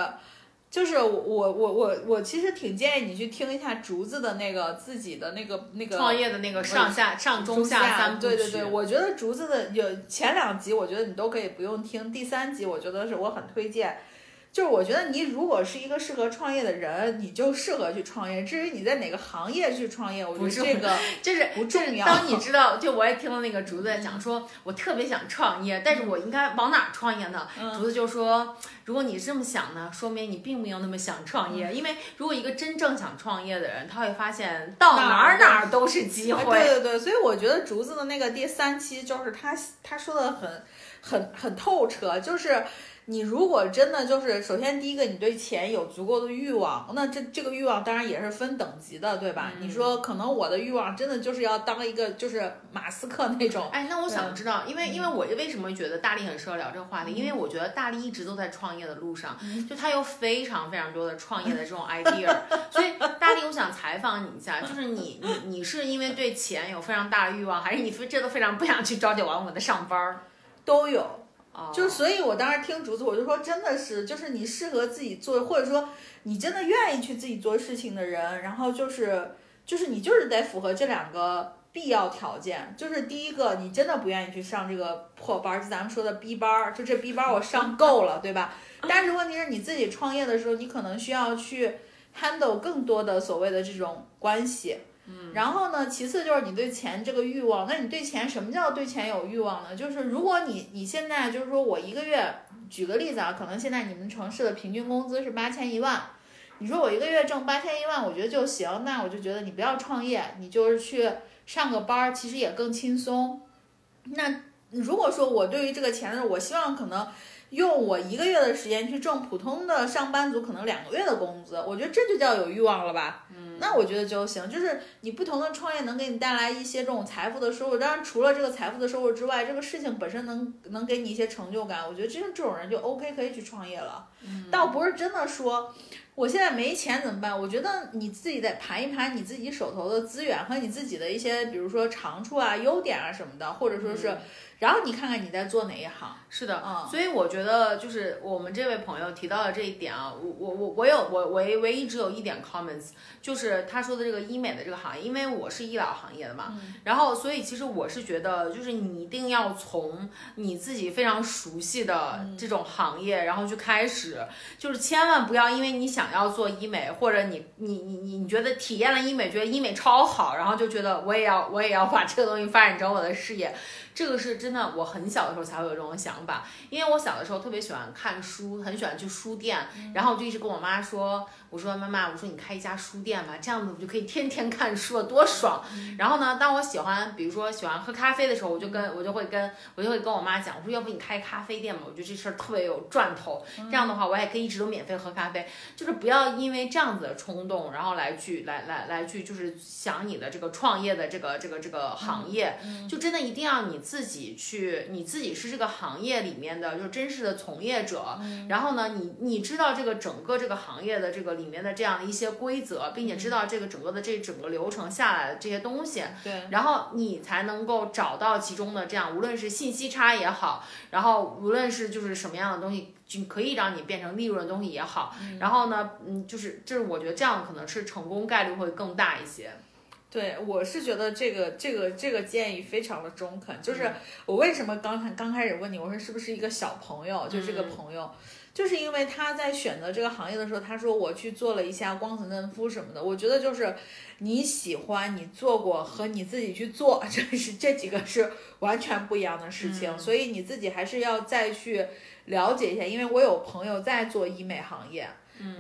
B: 就是我我我我其实挺建议你去听一下竹子的那个自己的那个那个
A: 创业的那个上下上中下三
B: 对对对，我觉得竹子的有前两集，我觉得你都可以不用听，第三集我觉得是我很推荐。就是我觉得你如果是一个适合创业的人，你就适合去创业。至于你在哪个行业去创业，我觉得这个
A: 就是
B: 不重要。
A: 当你知道，就我也听到那个竹子在讲，说我特别想创业，但是我应该往哪创业呢？竹子就说，如果你这么想呢，说明你并没有那么想创业。因为如果一个真正想创业的人，他会发现到哪儿哪儿都是机会。
B: 对对对，所以我觉得竹子的那个第三期就是他他说的很很很透彻，就是。你如果真的就是，首先第一个，你对钱有足够的欲望，那这这个欲望当然也是分等级的，对吧？你说可能我的欲望真的就是要当一个就是马斯克那种，
A: 哎，那我想知道，因为因为我为什么觉得大力很适合聊这个话题？因为我觉得大力一直都在创业的路上，*laughs* 就他有非常非常多的创业的这种 idea，所以大力，我想采访你一下，就是你你你是因为对钱有非常大的欲望，还是你非真的非常不想去朝九晚五的上班儿？
B: 都有。就，所以我当时听竹子，我就说，真的是，就是你适合自己做，或者说你真的愿意去自己做事情的人，然后就是，就是你就是得符合这两个必要条件。就是第一个，你真的不愿意去上这个破班，就咱们说的逼班，就这逼班我上够了，对吧？但是问题是你自己创业的时候，你可能需要去 handle 更多的所谓的这种关系。然后呢，其次就是你对钱这个欲望。那你对钱什么叫对钱有欲望呢？就是如果你你现在就是说我一个月，举个例子啊，可能现在你们城市的平均工资是八千一万，你说我一个月挣八千一万，我觉得就行，那我就觉得你不要创业，你就是去上个班儿，其实也更轻松。那如果说我对于这个钱的，我希望可能用我一个月的时间去挣普通的上班族可能两个月的工资，我觉得这就叫有欲望了吧？嗯，那我觉得就行。就是你不同的创业能给你带来一些这种财富的收入，当然除了这个财富的收入之外，这个事情本身能能给你一些成就感，我觉得这这种人就 OK 可以去创业了。嗯，倒不是真的说。我现在没钱怎么办？我觉得你自己得盘一盘你自己手头的资源和你自己的一些，比如说长处啊、优点啊什么的，或者说是，然后你看看你在做哪一行。
A: 是的，
B: 嗯
A: 所以我觉得就是我们这位朋友提到的这一点啊，我我我我有我唯唯一只有一点 comments，就是他说的这个医美的这个行业，因为我是医疗行业的嘛，然后所以其实我是觉得，就是你一定要从你自己非常熟悉的这种行业，然后去开始，就是千万不要因为你想要做医美，或者你你你你你觉得体验了医美，觉得医美超好，然后就觉得我也要我也要把这个东西发展成我的事业，这个是真的，我很小的时候才会有这种想法，因为我小的时候特别喜欢看书，很喜欢去书店，然后我就一直跟我妈说，我说妈妈，我说你开一家书店吧，这样子我就可以天天看书了，多爽。然后呢，当我喜欢，比如说喜欢喝咖啡的时候，我就跟我就会跟我就会跟我妈讲，我说要不你开咖啡店吧，我觉得这事儿特别有赚头，这样的话我也可以一直都免费喝咖啡，就是不要因为这样子的冲动，然后来去来来来去就是想你的这个创业的这个这个这个行业，就真的一定要你自己去，你自己是这个行业里面的就是真实的从业者，然后呢，你你知道这个整个这个行业的这个里面的这样的一些规则，并且知道这个整个的这整个流程下来的这些东西，
B: 对，
A: 然后你才能够找到其中的这样，无论是信息差也好，然后无论是就是什么样的东西，就可以让你变成利润的东西也好，然后呢，嗯，就是就是我觉得这样可能是成功概率会更大一些。
B: 对，我是觉得这个这个这个建议非常的中肯。就是我为什么刚才刚开始问你，我说是不是一个小朋友，就这个朋友，就是因为他在选择这个行业的时候，他说我去做了一下光子嫩肤什么的。我觉得就是你喜欢你做过和你自己去做，这是这几个是完全不一样的事情，所以你自己还是要再去了解一下。因为我有朋友在做医美行业。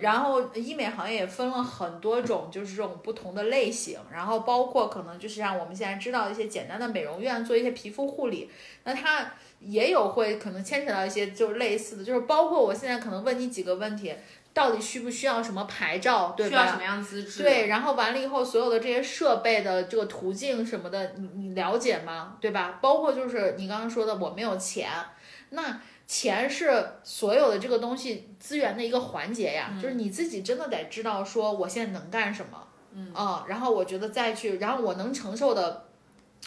B: 然后医美行业也分了很多种，就是这种不同的类型，然后包括可能就是像我们现在知道的一些简单的美容院做一些皮肤护理，那它也有会可能牵扯到一些就是类似的，就是包括我现在可能问你几个问题，到底需不需要什么牌照，对吧？
A: 需要什么样资质？
B: 对，然后完了以后，所有的这些设备的这个途径什么的，你你了解吗？对吧？包括就是你刚刚说的，我没有钱，那钱是所有的这个东西资源的一个环节呀，就是你自己真的得知道说我现在能干什么，嗯然后我觉得再去，然后我能承受的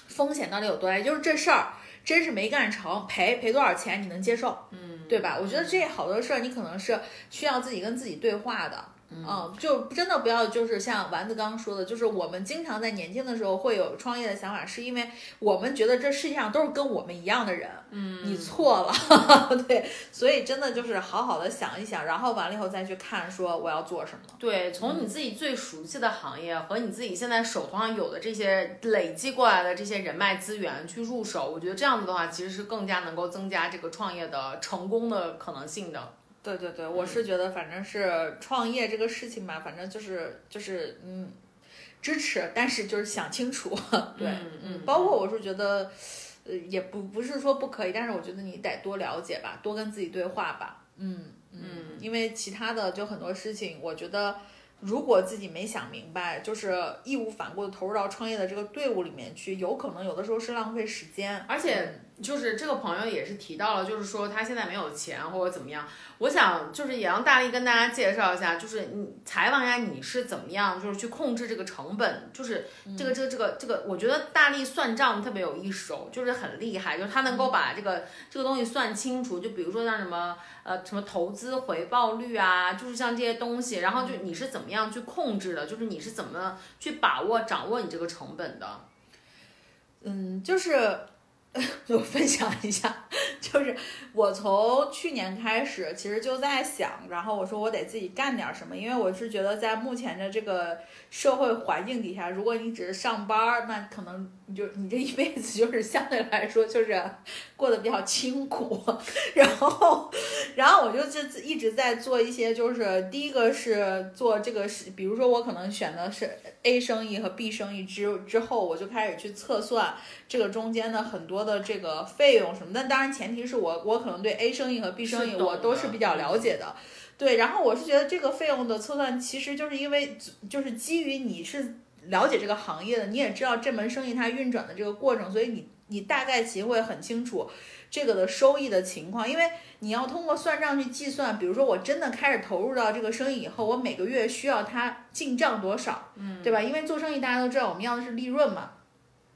B: 风险到底有多大，就是这事儿真是没干成，赔赔多少钱你能接受，嗯，对吧？我觉得这好多事儿你可能是需要自己跟自己对话的。嗯，就真的不要就是像丸子刚刚说的，就是我们经常在年轻的时候会有创业的想法，是因为我们觉得这世界上都是跟我们一样的人，嗯，你错了，*laughs* 对，所以真的就是好好的想一想，然后完了以后再去看说我要做什么。
A: 对，从你自己最熟悉的行业和你自己现在手头上有的这些累积过来的这些人脉资源去入手，我觉得这样子的话，其实是更加能够增加这个创业的成功的可能性的。
B: 对对对，我是觉得反正是创业这个事情吧，反正就是就是嗯，支持，但是就是想清楚，*laughs* 对，
A: 嗯嗯
B: 包括我是觉得，呃，也不不是说不可以，但是我觉得你得多了解吧，多跟自己对话吧。嗯
A: 嗯，
B: 因为其他的就很多事情，我觉得如果自己没想明白，就是义无反顾的投入到创业的这个队伍里面去，有可能有的时候是浪费时间，
A: 而且就是这个朋友也是提到了，就是说他现在没有钱或者怎么样。我想就是也让大力跟大家介绍一下，就是你采访一下你是怎么样，就是去控制这个成本，就是这个这个这个这个，我觉得大力算账特别有一手，就是很厉害，就是他能够把这个这个东西算清楚。就比如说像什么呃什么投资回报率啊，就是像这些东西，然后就你是怎么样去控制的，就是你是怎么去把握掌握你这个成本的。
B: 嗯，就是 *laughs* 就分享一下，就是我从去年开始，其实就在想，然后我说我得自己干点什么，因为我是觉得在目前的这个社会环境底下，如果你只是上班，那可能你就你这一辈子就是相对来说就是过得比较清苦，然后，然后我就就一直在做一些，就是第一个是做这个是，比如说我可能选的是 A 生意和 B 生意之之后，我就开始去测算这个中间的很多的这个费用什么但。当然前提是我我可能对 A 生意和 B 生意我都是比较了解的。对，然后我是觉得这个费用的测算，其实就是因为就是基于你是了解这个行业的，你也知道这门生意它运转的这个过程，所以你你大概其会很清楚这个的收益的情况，因为你要通过算账去计算，比如说我真的开始投入到这个生意以后，我每个月需要它进账多少，嗯，对吧？因为做生意大家都知道，我们要的是利润嘛。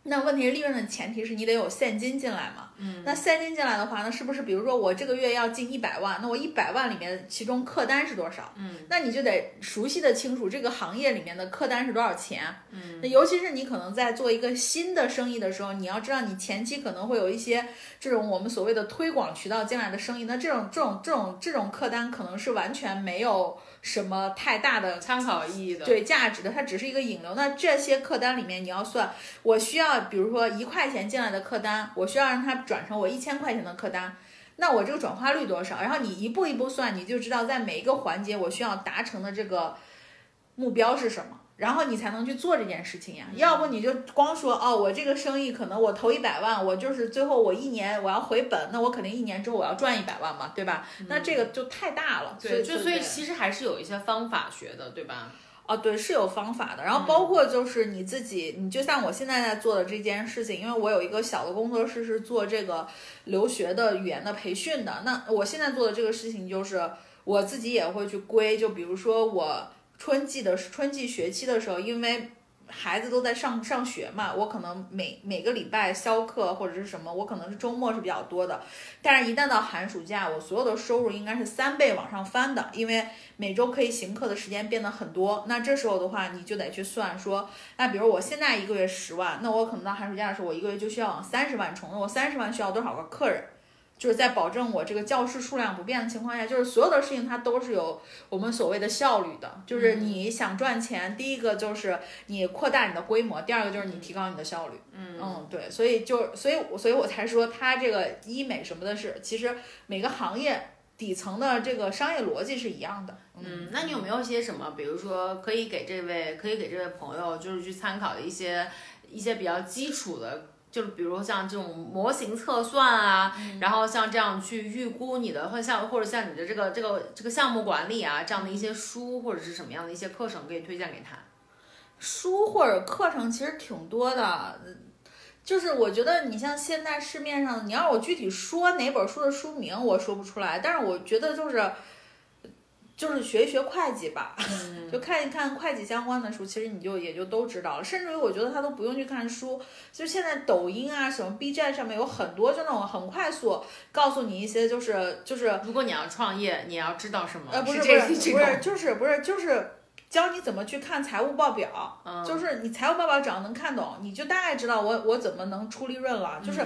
B: 那问题是利润的前提是你得有现金进来嘛，嗯，那现金进来的话，那是不是比如说我这个月要进一百万，那我一百万里面其中客单是多少？
A: 嗯，
B: 那你就得熟悉的清楚这个行业里面的客单是多少钱。
A: 嗯，
B: 那尤其是你可能在做一个新的生意的时候，你要知道你前期可能会有一些这种我们所谓的推广渠道进来的生意，那这种这种这种这种客单可能是完全没有什么太大的
A: 参考意义的。
B: 对价值的，它只是一个引流。那这些客单里面，你要算，我需要比如说一块钱进来的客单，我需要让它转成我一千块钱的客单，那我这个转化率多少？然后你一步一步算，你就知道在每一个环节我需要达成的这个目标是什么。然后你才能去做这件事情呀，要不你就光说哦，我这个生意可能我投一百万，我就是最后我一年我要回本，那我肯定一年之后我要赚一百万嘛，对吧？那这个就太大了，
A: 对，就所以其实还是有一些方法学的，对吧？
B: 哦，对，是有方法的。然后包括就是你自己，你就像我现在在做的这件事情，因为我有一个小的工作室是做这个留学的语言的培训的。那我现在做的这个事情就是我自己也会去归，就比如说我春季的春季学期的时候，因为孩子都在上上学嘛，我可能每每个礼拜销课或者是什么，我可能是周末是比较多的。但是，一旦到寒暑假，我所有的收入应该是三倍往上翻的，因为每周可以行课的时间变得很多。那这时候的话，你就得去算说，那比如我现在一个月十万，那我可能到寒暑假的时候，我一个月就需要往三十万冲。那我三十万需要多少个客人？就是在保证我这个教室数量不变的情况下，就是所有的事情它都是有我们所谓的效率的。就是你想赚钱，第一个就是你扩大你的规模，第二个就是你提高你的效率。
A: 嗯
B: 嗯，对，所以就所以所以我才说它这个医美什么的是，其实每个行业底层的这个商业逻辑是一样的。
A: 嗯，那你有没有些什么，比如说可以给这位可以给这位朋友就是去参考的一些一些比较基础的？就是比如像这种模型测算啊，然后像这样去预估你的，或像或者像你的这个这个这个项目管理啊这样的一些书或者是什么样的一些课程可以推荐给他？
B: 书或者课程其实挺多的，嗯就是我觉得你像现在市面上，你要我具体说哪本书的书名，我说不出来，但是我觉得就是就是学一学会计吧，*laughs* 就看一看会计相关的书，其实你就也就都知道了。甚至于我觉得他都不用去看书，就现在抖音啊什么 B 站上面有很多就那种很快速告诉你一些就是就是
A: 如果你要创业，你要知道什么？
B: 呃，不是不是不是，就是不是就是教你怎么去看财务报表，
A: 嗯
B: 就是你财务报表只要能看懂，你就大概知道我我怎么能出利润了，就是。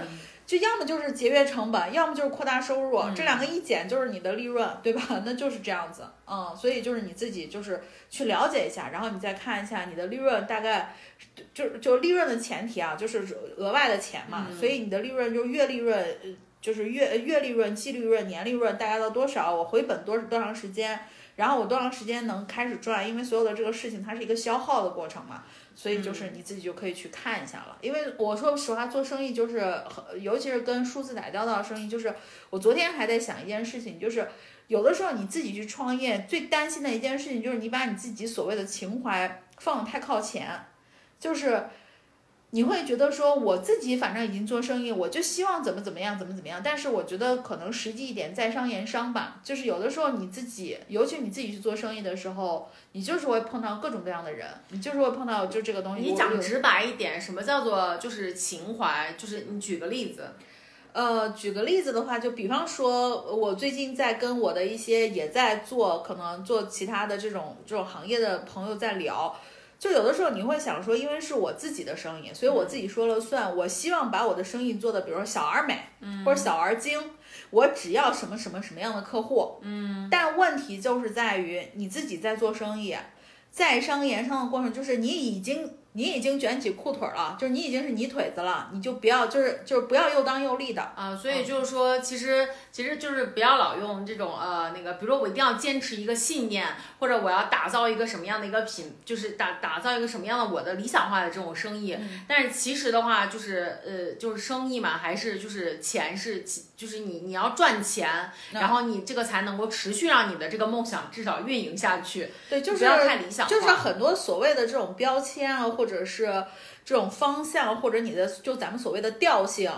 B: 就要么就是节约成本，要么就是扩大收入，
A: 嗯
B: 这两个一减就是你的利润，对吧？那就是这样子，嗯，所以就是你自己就是去了解一下，然后你再看一下你的利润大概，就就利润的前提啊，就是额外的钱嘛，
A: 嗯
B: 所以你的利润就是月利润，呃就是月月利润、季利润、年利润大概到多少，我回本多多长时间，然后我多长时间能开始赚，因为所有的这个事情它是一个消耗的过程嘛。所以就是你自己就可以去看一下了，因为我说实话，做生意就是很，尤其是跟数字打交道的生意，就是我昨天还在想一件事情，就是有的时候你自己去创业，最担心的一件事情就是你把你自己所谓的情怀放得太靠前，就是你会觉得说我自己反正已经做生意，我就希望怎么怎么样，怎么怎么样。但是我觉得可能实际一点，在商言商吧。就是有的时候你自己，尤其你自己去做生意的时候，你就是会碰到各种各样的人，你就是会碰到就这个东西。
A: 你讲直白一点，什么叫做就是情怀？就是你举个例子。
B: 呃，举个例子的话，就比方说，我最近在跟我的一些也在做可能做其他的这种这种行业的朋友在聊，就有的时候你会想说，因为是我自己的生意，所以我自己说了算，我希望把我的生意做的，比如说小而美，或者小而精，我只要什么什么什么样的客户，嗯，但问题就是在于你自己在做生意，在商言商的过程，就是你已经。你已经卷起裤腿了，就是你已经是泥腿子了，你就不要，就是就是不要又当又立的
A: 啊。所以就是说，其实其实就是不要老用这种呃那个，比如说我一定要坚持一个信念，或者我要打造一个什么样的一个品，就是打打造一个什么样的我的理想化的这种生意。但是其实的话，就是呃就是生意嘛，还是就是钱是就是你你要赚钱，然后你这个才能够持续让你的这个梦想至少运营下去。
B: 对，就是
A: 不要太理想化，
B: 就是很多所谓的这种标签啊。或者是这种方向，或者你的就咱们所谓的调性，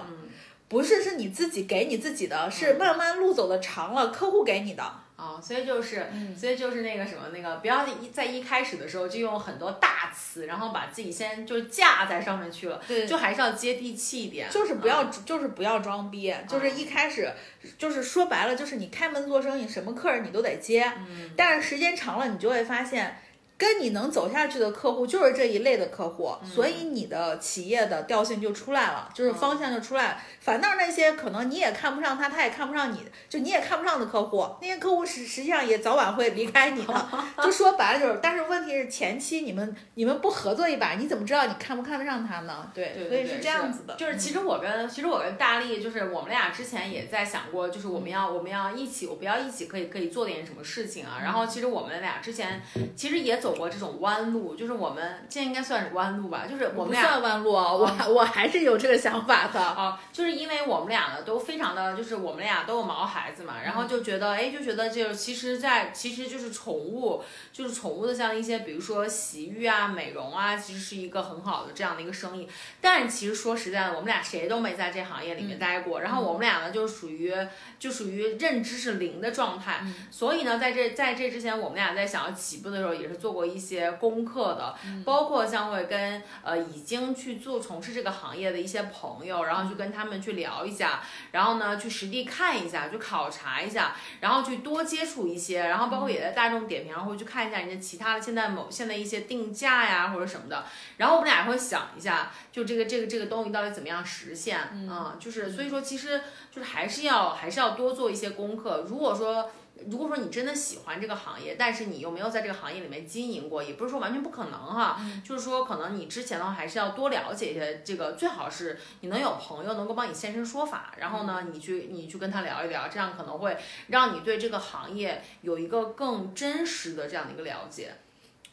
B: 不是是你自己给你自己的，是慢慢路走的长了，客户给你的
A: 啊。所以就是，所以就是那个什么，那个不要一在一开始的时候就用很多大词，然后把自己先就架在上面去了，
B: 对，
A: 就还是要接地气一点，
B: 就是不要就是不要装逼，就是一开始就是说白了，就是你开门做生意，什么客人你都得接，但是时间长了，你就会发现。跟你能走下去的客户就是这一类的客户，所以你的企业的调性就出来了，就是方向就出来了。反倒那些可能你也看不上他，他也看不上你，就你也看不上的客户，那些客户实实际上也早晚会离开你的。*laughs* 就说白了就是，但是问题是前期你们你们不合作一把，你怎么知道你看不看得上他呢？
A: 对，
B: 所以是这样子的。
A: 就是其实我跟其实我跟大力，就是我们俩之前也在想过，就是我们要我们要一起，我们要一起可以可以做点什么事情啊。然后其实我们俩之前其实也走过这种弯路，就是我们现在应该算是弯路吧，就是我们俩
B: 算弯路啊，我我还是有这个想法的
A: 啊，就是。因为我们俩呢都非常的就是我们俩都有毛孩子嘛，然后就觉得哎就觉得就是其实，在其实就是宠物就是宠物的像一些比如说洗浴啊美容啊，其实是一个很好的这样的一个生意。但其实说实在的，我们俩谁都没在这行业里面待过，然后我们俩呢就属于就属于认知是零的状态。所以呢，在这在这之前，我们俩在想要起步的时候也是做过一些功课的，包括像会跟呃已经去做从事这个行业的一些朋友，然后去跟他们。去聊一下，然后呢，去实地看一下，去考察一下，然后去多接触一些，然后包括也在大众点评上会去看一下人家其他的现在某现在一些定价呀或者什么的，然后我们俩会想一下，就这个这个这个东西到底怎么样实现啊？就是所以说，其实就是还是要还是要多做一些功课。如果说。如果说你真的喜欢这个行业，但是你又没有在这个行业里面经营过，也不是说完全不可能哈。就是说，可能你之前的话还是要多了解一些这个，最好是你能有朋友能够帮你现身说法，然后呢，你去你去跟他聊一聊，这样可能会让你对这个行业有一个更真实的这样的一个了解。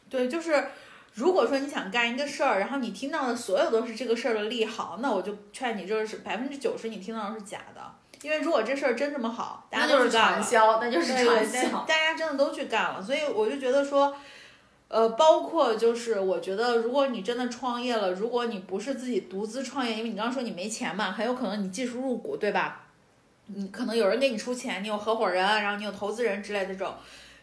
B: 对，就是如果说你想干一个事儿，然后你听到的所有都是这个事儿的利好，那我就劝你，就是百分之九十你听到的是假的。因为如果这事儿真这么好，大家都
A: 是传销，那就是传销，
B: 大家真的都去干了。所以我就觉得说，呃，包括就是我觉得，如果你真的创业了，如果你不是自己独资创业，因为你刚刚说你没钱嘛，很有可能你技术入股，对吧？你可能有人给你出钱，你有合伙人，然后你有投资人之类的这种。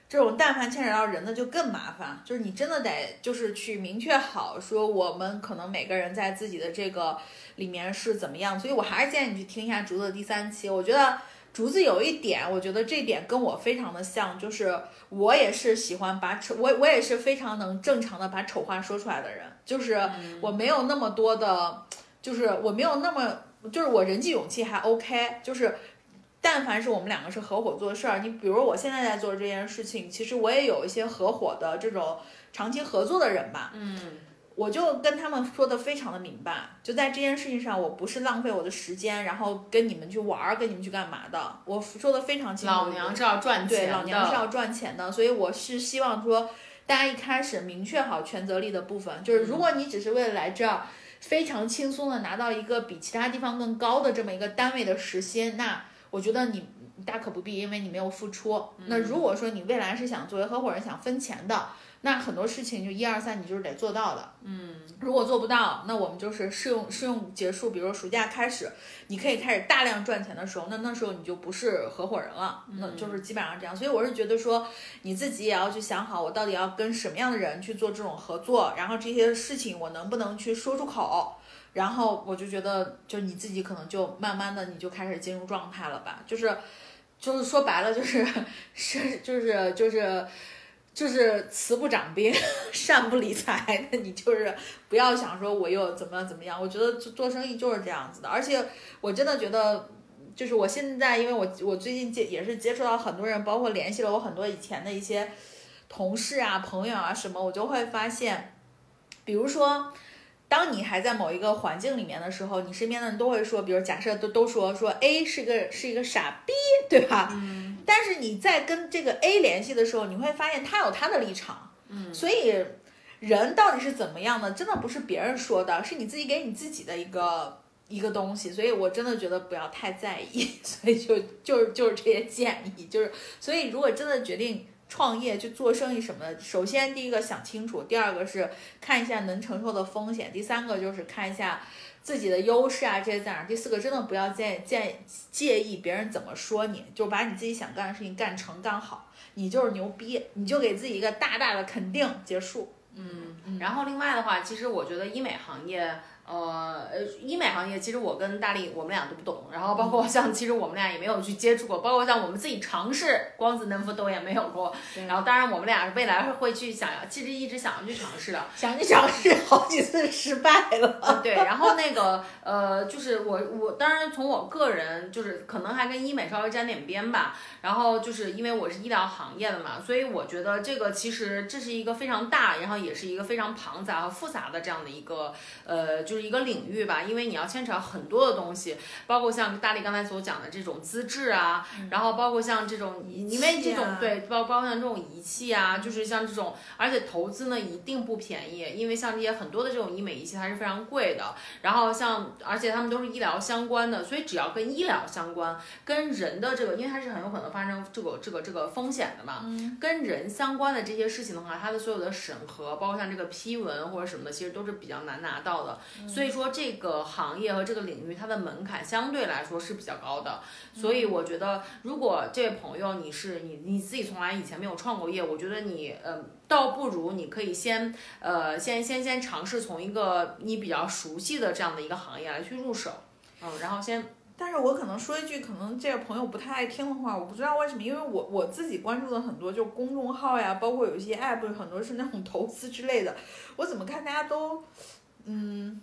B: 这种但凡牵扯到人的就更麻烦，就是你真的得就是去明确好说我们可能每个人在自己的这个里面是怎么样，所以我还是建议你去听一下竹子的第三期。我觉得竹子有一点，我觉得这点跟我非常的像，就是我也是喜欢把丑，我我也是非常能正常的把丑话说出来的人，就是我没有那么多的，就是我没有那么，就是我人际勇气还 OK，就是。但凡是我们两个是合伙做事儿，你比如我现在在做这件事情，其实我也有一些合伙的这种长期合作的人吧。
A: 嗯，
B: 我就跟他们说的非常的明白，就在这件事情上，我不是浪费我的时间，然后跟你们去玩儿，跟你们去干嘛的。我说的非常清楚。
A: 老娘是要赚钱
B: 对，老娘是要赚钱的，所以我是希望说大家一开始明确好权责力的部分，就是如果你只是为了来这儿非常轻松的拿到一个比其他地方更高的这么一个单位的时薪，那。我觉得你大可不必，因为你没有付出。那如果说你未来是想作为合伙人想分钱的，那很多事情就一二三，你就是得做到的。
A: 嗯，
B: 如果做不到，那我们就是试用试用结束，比如说暑假开始，你可以开始大量赚钱的时候，那那时候你就不是合伙人了，那就是基本上这样。所以我是觉得说，你自己也要去想好，我到底要跟什么样的人去做这种合作，然后这些事情我能不能去说出口。然后我就觉得，就你自己可能就慢慢的你就开始进入状态了吧，就是就是说白了就是是就是就是就是慈不掌兵，善不理财，那你就是不要想说我又怎么怎么样。我觉得做做生意就是这样子的，而且我真的觉得，就是我现在因为我我最近接也是接触到很多人，包括联系了我很多以前的一些同事啊、朋友啊什么，我就会发现，比如说。当你还在某一个环境里面的时候，你身边的人都会说，比如假设都都说说 A 是个是一个傻逼，对吧？
A: 嗯。
B: 但是你在跟这个 A 联系的时候，你会发现他有他的立场。
A: 嗯。
B: 所以人到底是怎么样的，真的不是别人说的，是你自己给你自己的一个一个东西。所以我真的觉得不要太在意。*laughs* 所以就就是就是这些建议，就是所以如果真的决定。创业去做生意什么的，首先第一个想清楚，第二个是看一下能承受的风险，第三个就是看一下自己的优势啊这些在哪，第四个真的不要介介介意别人怎么说你，就把你自己想干的事情干成干好，你就是牛逼，你就给自己一个大大的肯定，结束。
A: 嗯，然后另外的话，其实我觉得医美行业。呃呃，医美行业其实我跟大力我们俩都不懂，然后包括像其实我们俩也没有去接触过，包括像我们自己尝试光子嫩肤都也没有过。然后当然我们俩未来会去想要，其实一直想要去尝试的，
B: 想去尝试好几次失败了。
A: 对，然后那个呃，就是我我当然从我个人就是可能还跟医美稍微沾点边吧。然后就是因为我是医疗行业的嘛，所以我觉得这个其实这是一个非常大，然后也是一个非常庞杂和复杂的这样的一个呃就。就是一个领域吧，因为你要牵扯很多的东西，包括像大力刚才所讲的这种资质啊，然后包括像这种，因为这种对，包包括像这种仪器啊，就是像这种，而且投资呢一定不便宜，因为像这些很多的这种医美仪器它是非常贵的，然后像而且他们都是医疗相关的，所以只要跟医疗相关，跟人的这个，因为它是很有可能发生这个这个这个风险的嘛，跟人相关的这些事情的话，它的所有的审核，包括像这个批文或者什么的，其实都是比较难拿到的。所以说这个行业和这个领域，它的门槛相对来说是比较高的。所以我觉得，如果这位朋友你是你你自己从来以前没有创过业，我觉得你呃，倒不如你可以先呃先先先尝试从一个你比较熟悉的这样的一个行业来去入手，嗯，然后先。
B: 但是我可能说一句，可能这个朋友不太爱听的话，我不知道为什么，因为我我自己关注的很多就公众号呀，包括有一些 app，很多是那种投资之类的，我怎么看大家都嗯。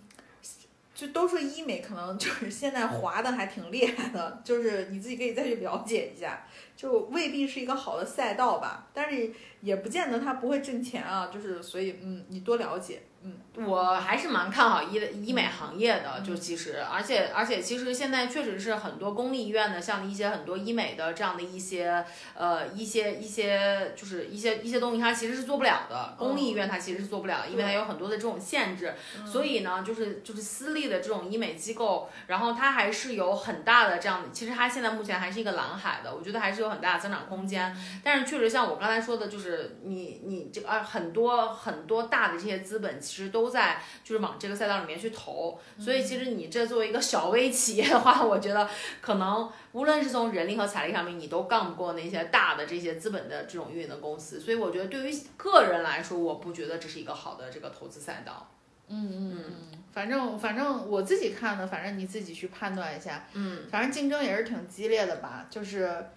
B: 就都说医美可能就是现在滑的还挺厉害的，就是你自己可以再去了解一下，就未必是一个好的赛道吧，但是也不见得它不会挣钱啊，就是所以嗯，你多了解。嗯，
A: 我还是蛮看好医的医美行业的，就其实，而且而且其实现在确实是很多公立医院的，像一些很多医美的这样的一些呃一些一些就是一些一些东西，它其实是做不了的。公立医院它其实是做不了，因为它有很多的这种限制。所以呢，就是就是私立的这种医美机构，然后它还是有很大的这样的，其实它现在目前还是一个蓝海的，我觉得还是有很大的增长空间。但是确实像我刚才说的，就是你你这啊很多很多大的这些资本。其实都在就是往这个赛道里面去投，所以其实你这作为一个小微企业的话，我觉得可能无论是从人力和财力上面，你都干不过那些大的这些资本的这种运营的公司。所以我觉得对于个人来说，我不觉得这是一个好的这个投资赛道。
B: 嗯嗯嗯，反正反正我自己看的，反正你自己去判断一下。
A: 嗯，
B: 反正竞争也是挺激烈的吧，就是。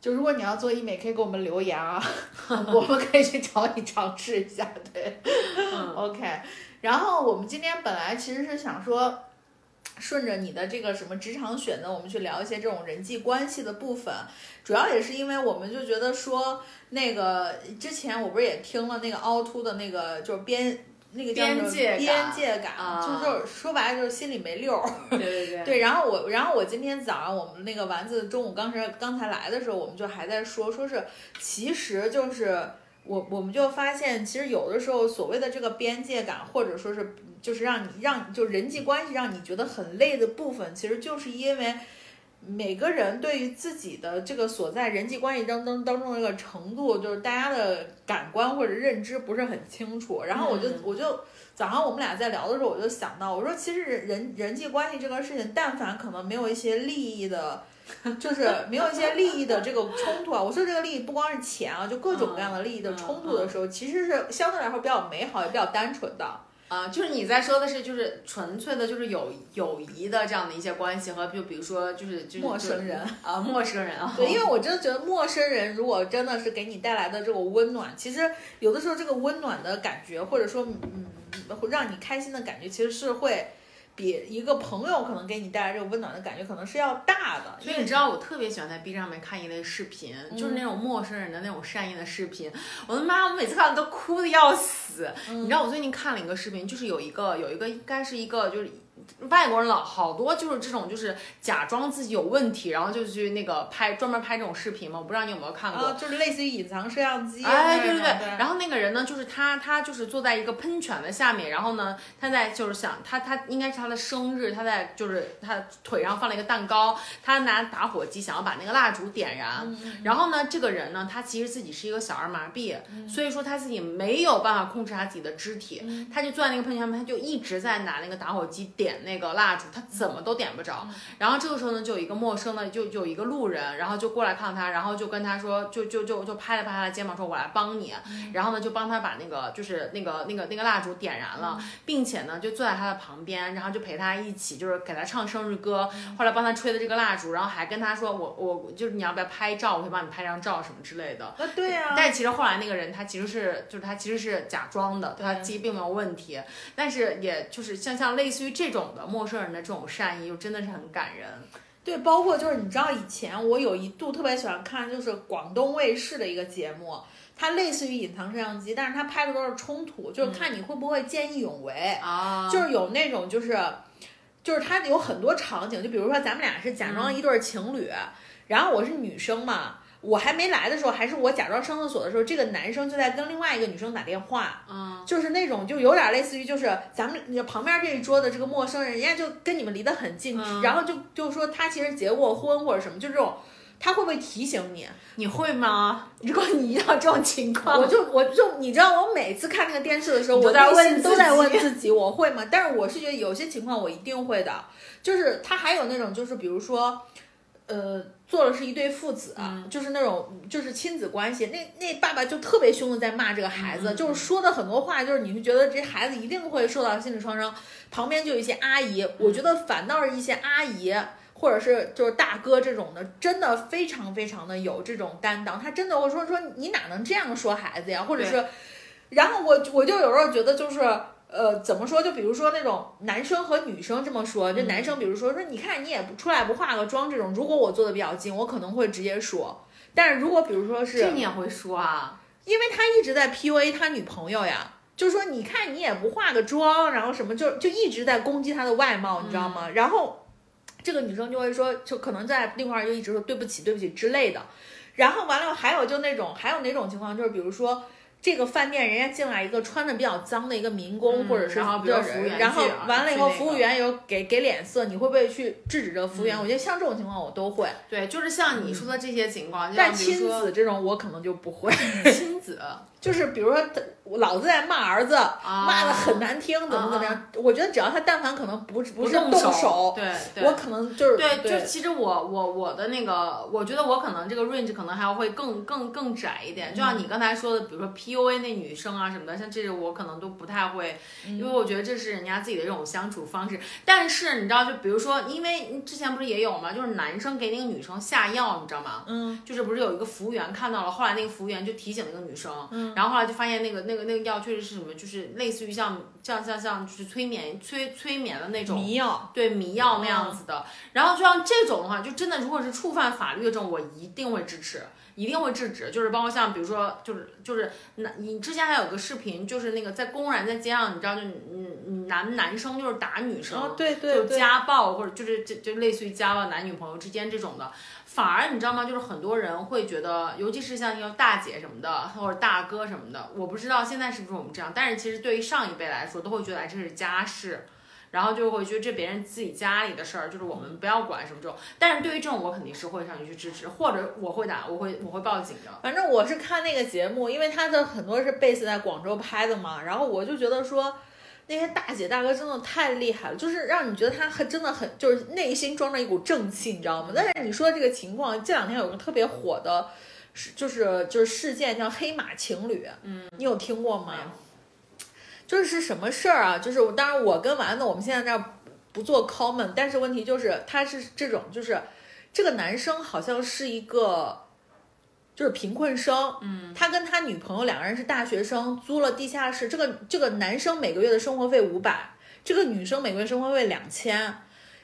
B: 就如果你要做医美，可以给我们留言啊，*laughs* *laughs* 我们可以去找你尝试一下。对，*laughs* OK。然后我们今天本来其实是想说，顺着你的这个什么职场选择，我们去聊一些这种人际关系的部分。主要也是因为我们就觉得说，那个之前我不是也听了那个凹凸的那个就是编。那个边界边界感，就是说白了就是心里没溜儿。
A: 对对对。
B: 对，然后我，然后我今天早上我们那个丸子中午刚才刚才来的时候，我们就还在说，说是其实就是我我们就发现，其实有的时候所谓的这个边界感，或者说是就是让你让就人际关系让你觉得很累的部分，其实就是因为每个人对于自己的这个所在人际关系当当当中的这个程度，就是大家的感官或者认知不是很清楚。然后我就、
A: 嗯
B: 我就早上我们俩在聊的时候，我就想到，我说其实人人人际关系这个事情，但凡可能没有一些利益的。就是 *laughs* 没有一些利益的这个冲突啊，我说这个利益不光是钱啊，就各种各样的利益的冲突的时候，其实是相对来说比较美好也比较单纯的。
A: 啊、就是你在说的是，就是纯粹的，就是友友谊的这样的一些关系和就比如说就是就是
B: 陌生人
A: 啊，陌生人啊，
B: 对，因为我真的觉得陌生人如果真的是给你带来的这种温暖，其实有的时候这个温暖的感觉，或者说嗯，会让你开心的感觉，其实是会比一个朋友可能给你带来这个温暖的感觉，可能是要大的。
A: 所以你知道，我特别喜欢在 B 站上面看一类视频，就是那种陌生人的那种善意的视频。我的妈，我每次看都哭的要死。你知道，我最近看了一个视频，就是有一个有一个应该是一个就是。外国人老好多就是这种，就是假装自己有问题，然后就去那个拍专门拍这种视频嘛。我不知道你有没有看过？
B: 啊，就是类似于隐藏摄像机。
A: 哎，对对
B: 对
A: 对。然后那个人呢，就是他，他就是坐在一个喷泉的下面，然后呢，他在就是想他他应该是他的生日，他在就是他腿上放了一个蛋糕，他拿打火机想要把那个蜡烛点燃。然后呢，这个人呢，他其实自己是一个小儿麻痹，所以说他自己没有办法控制他自己的肢体，他就坐在那个喷泉旁边，他就一直在拿那个打火机点那个蜡烛，他怎么都点不着。然后这个时候呢，就有一个陌生的，就就有一个路人，然后就过来看他，然后就跟他说，就就就就拍了拍他的肩膀，说我来帮你。然后呢，就帮他把那个就是那个那个那个蜡烛点燃了，并且呢，就坐在他的旁边，然后就陪他一起，就是给他唱生日歌，后来帮他吹的这个蜡烛，然后还跟他说，我我就是你要不要拍照，我可以帮你拍张照什么之类的。
B: 啊，对呀、
A: 但其实后来那个人他其实是就是他其实是假装的，
B: 对
A: 他其实并没有问题，但是也就是像像类似于这种的陌生人的这种善意，就真的是很感人。
B: 对，包括就是你知道以前我有一度特别喜欢看，就是广东卫视的一个节目，它类似于隐藏摄像机，但是它拍的都是冲突，就是看你会不会见义勇为。
A: 啊
B: 就是有那种就是，就是它有很多场景，就比如说咱们俩是假装一对儿情侣，然后我是女生嘛，我还没来的时候，还是我假装上厕所的时候，这个男生就在跟另外一个女生打电话，
A: 嗯，
B: 就是那种就有点类似于就是咱们你旁边这一桌的这个陌生人，人家就跟你们离得很近，
A: 嗯
B: 然后就就说他其实结过婚或者什么，就这种。他会不会提醒你？
A: 你会吗？*laughs* 如果你遇到这种情况，
B: 我就我就你知道，我每次看那个电视的时候，我
A: 在问
B: 都在问自己，我会吗？但是我是觉得有些情况我一定会的，就是他还有那种就是比如说，呃，做的是一对父子，
A: 嗯
B: 就是那种就是亲子关系，那那爸爸就特别凶的在骂这个孩子，就是说的很多话，就是你会觉得这孩子一定会受到心理创伤。旁边就有一些阿姨，我觉得反倒是一些阿姨。或者是就是大哥这种的，真的非常非常的有这种担当，他真的会说说你哪能这样说孩子呀，或者是，然后我我就有时候觉得就是呃怎么说，就比如说那种男生和女生这么说，就男生比如说说你看你也不出来不化个妆这种，如果我坐的比较近，我可能会直接说，但是如果比如说是
A: 这你也会说啊？
B: 因为他一直在 PUA 他女朋友呀，就是说你看你也不化个妆，然后什么就就一直在攻击他的外貌，你知道吗？然后这个女生就会说，就可能在另外就一直说对不起对不起之类的，然后完了还有就那种还有哪种情况就是比如说。这个饭店人家进来一个穿的比较脏的一个民工，
A: 嗯
B: 或者是
A: 比如
B: 对
A: 服务员
B: 然后完了以后，服务员有给给脸色，你会不会去制止这个服务员？我觉得像这种情况我都会，
A: 对，就是像你说的这些情况，嗯
B: 但亲子这种我可能就不会。*laughs*
A: 亲子
B: 就是比如说他，老子在骂儿子，
A: 啊
B: 骂的很难听，怎么怎么样？我觉得只要他但凡可能不不是
A: 动
B: 动
A: 手，对对，
B: 我可能就是
A: 对，
B: 对
A: 就其实我我我的那个，我觉得我可能这个 range 可能还要会更更更窄一点。就像你刚才说的，比如说 PUA 那女生啊什么的，像这种我可能都不太会，因为我觉得这是人家自己的这种相处方式。但是你知道，就比如说，因为之前不是也有嘛，就是男生给那个女生下药，你知道吗？
B: 嗯，
A: 就是不是有一个服务员看到了，后来那个服务员就提醒那个女生，嗯，然后后来就发现那个那个那个药确实是什么，就是类似于像像像像就是催眠催催眠的那种
B: 迷药，
A: 对迷药那样子的。然后就像这种的话，就真的如果是触犯法律的这种，我一定会支持。一定会制止，就是包括像比如说，就是就是男，你之前还有个视频，就是那个在公然在街上，你知道，就嗯男男生就是打女生，
B: 哦，对对
A: 就，家暴或者就是就就类似于家暴男女朋友之间这种的，反而你知道吗？就是很多人会觉得，尤其是像那个大姐什么的，或者大哥什么的，我不知道现在是不是我们这样，但是其实对于上一辈来说，都会觉得哎这是家事。然后就会觉得这别人自己家里的事儿，就是我们不要管什么这种。但是对于这种，我肯定是会上去去支持，或者我会打，我会我会报警的。
B: 反正我是看那个节目，因为他的很多是 base 在广州拍的嘛，然后我就觉得说。那些大姐大哥真的太厉害了，就是让你觉得他很真的很就是内心装着一股正气，你知道吗？但是你说这个情况，这两天有个特别火的，是就是就是事件叫黑马情侣，
A: 嗯，
B: 你有听过吗？就是是什么事儿啊？就是我当然我跟丸子我们现在这儿不做 comment，但是问题就是他是这种就是这个男生好像是一个。就是贫困生，
A: 嗯，
B: 他跟他女朋友两个人是大学生，租了地下室。这个这个男生每个月的生活费五百，这个女生每个月生活费两千。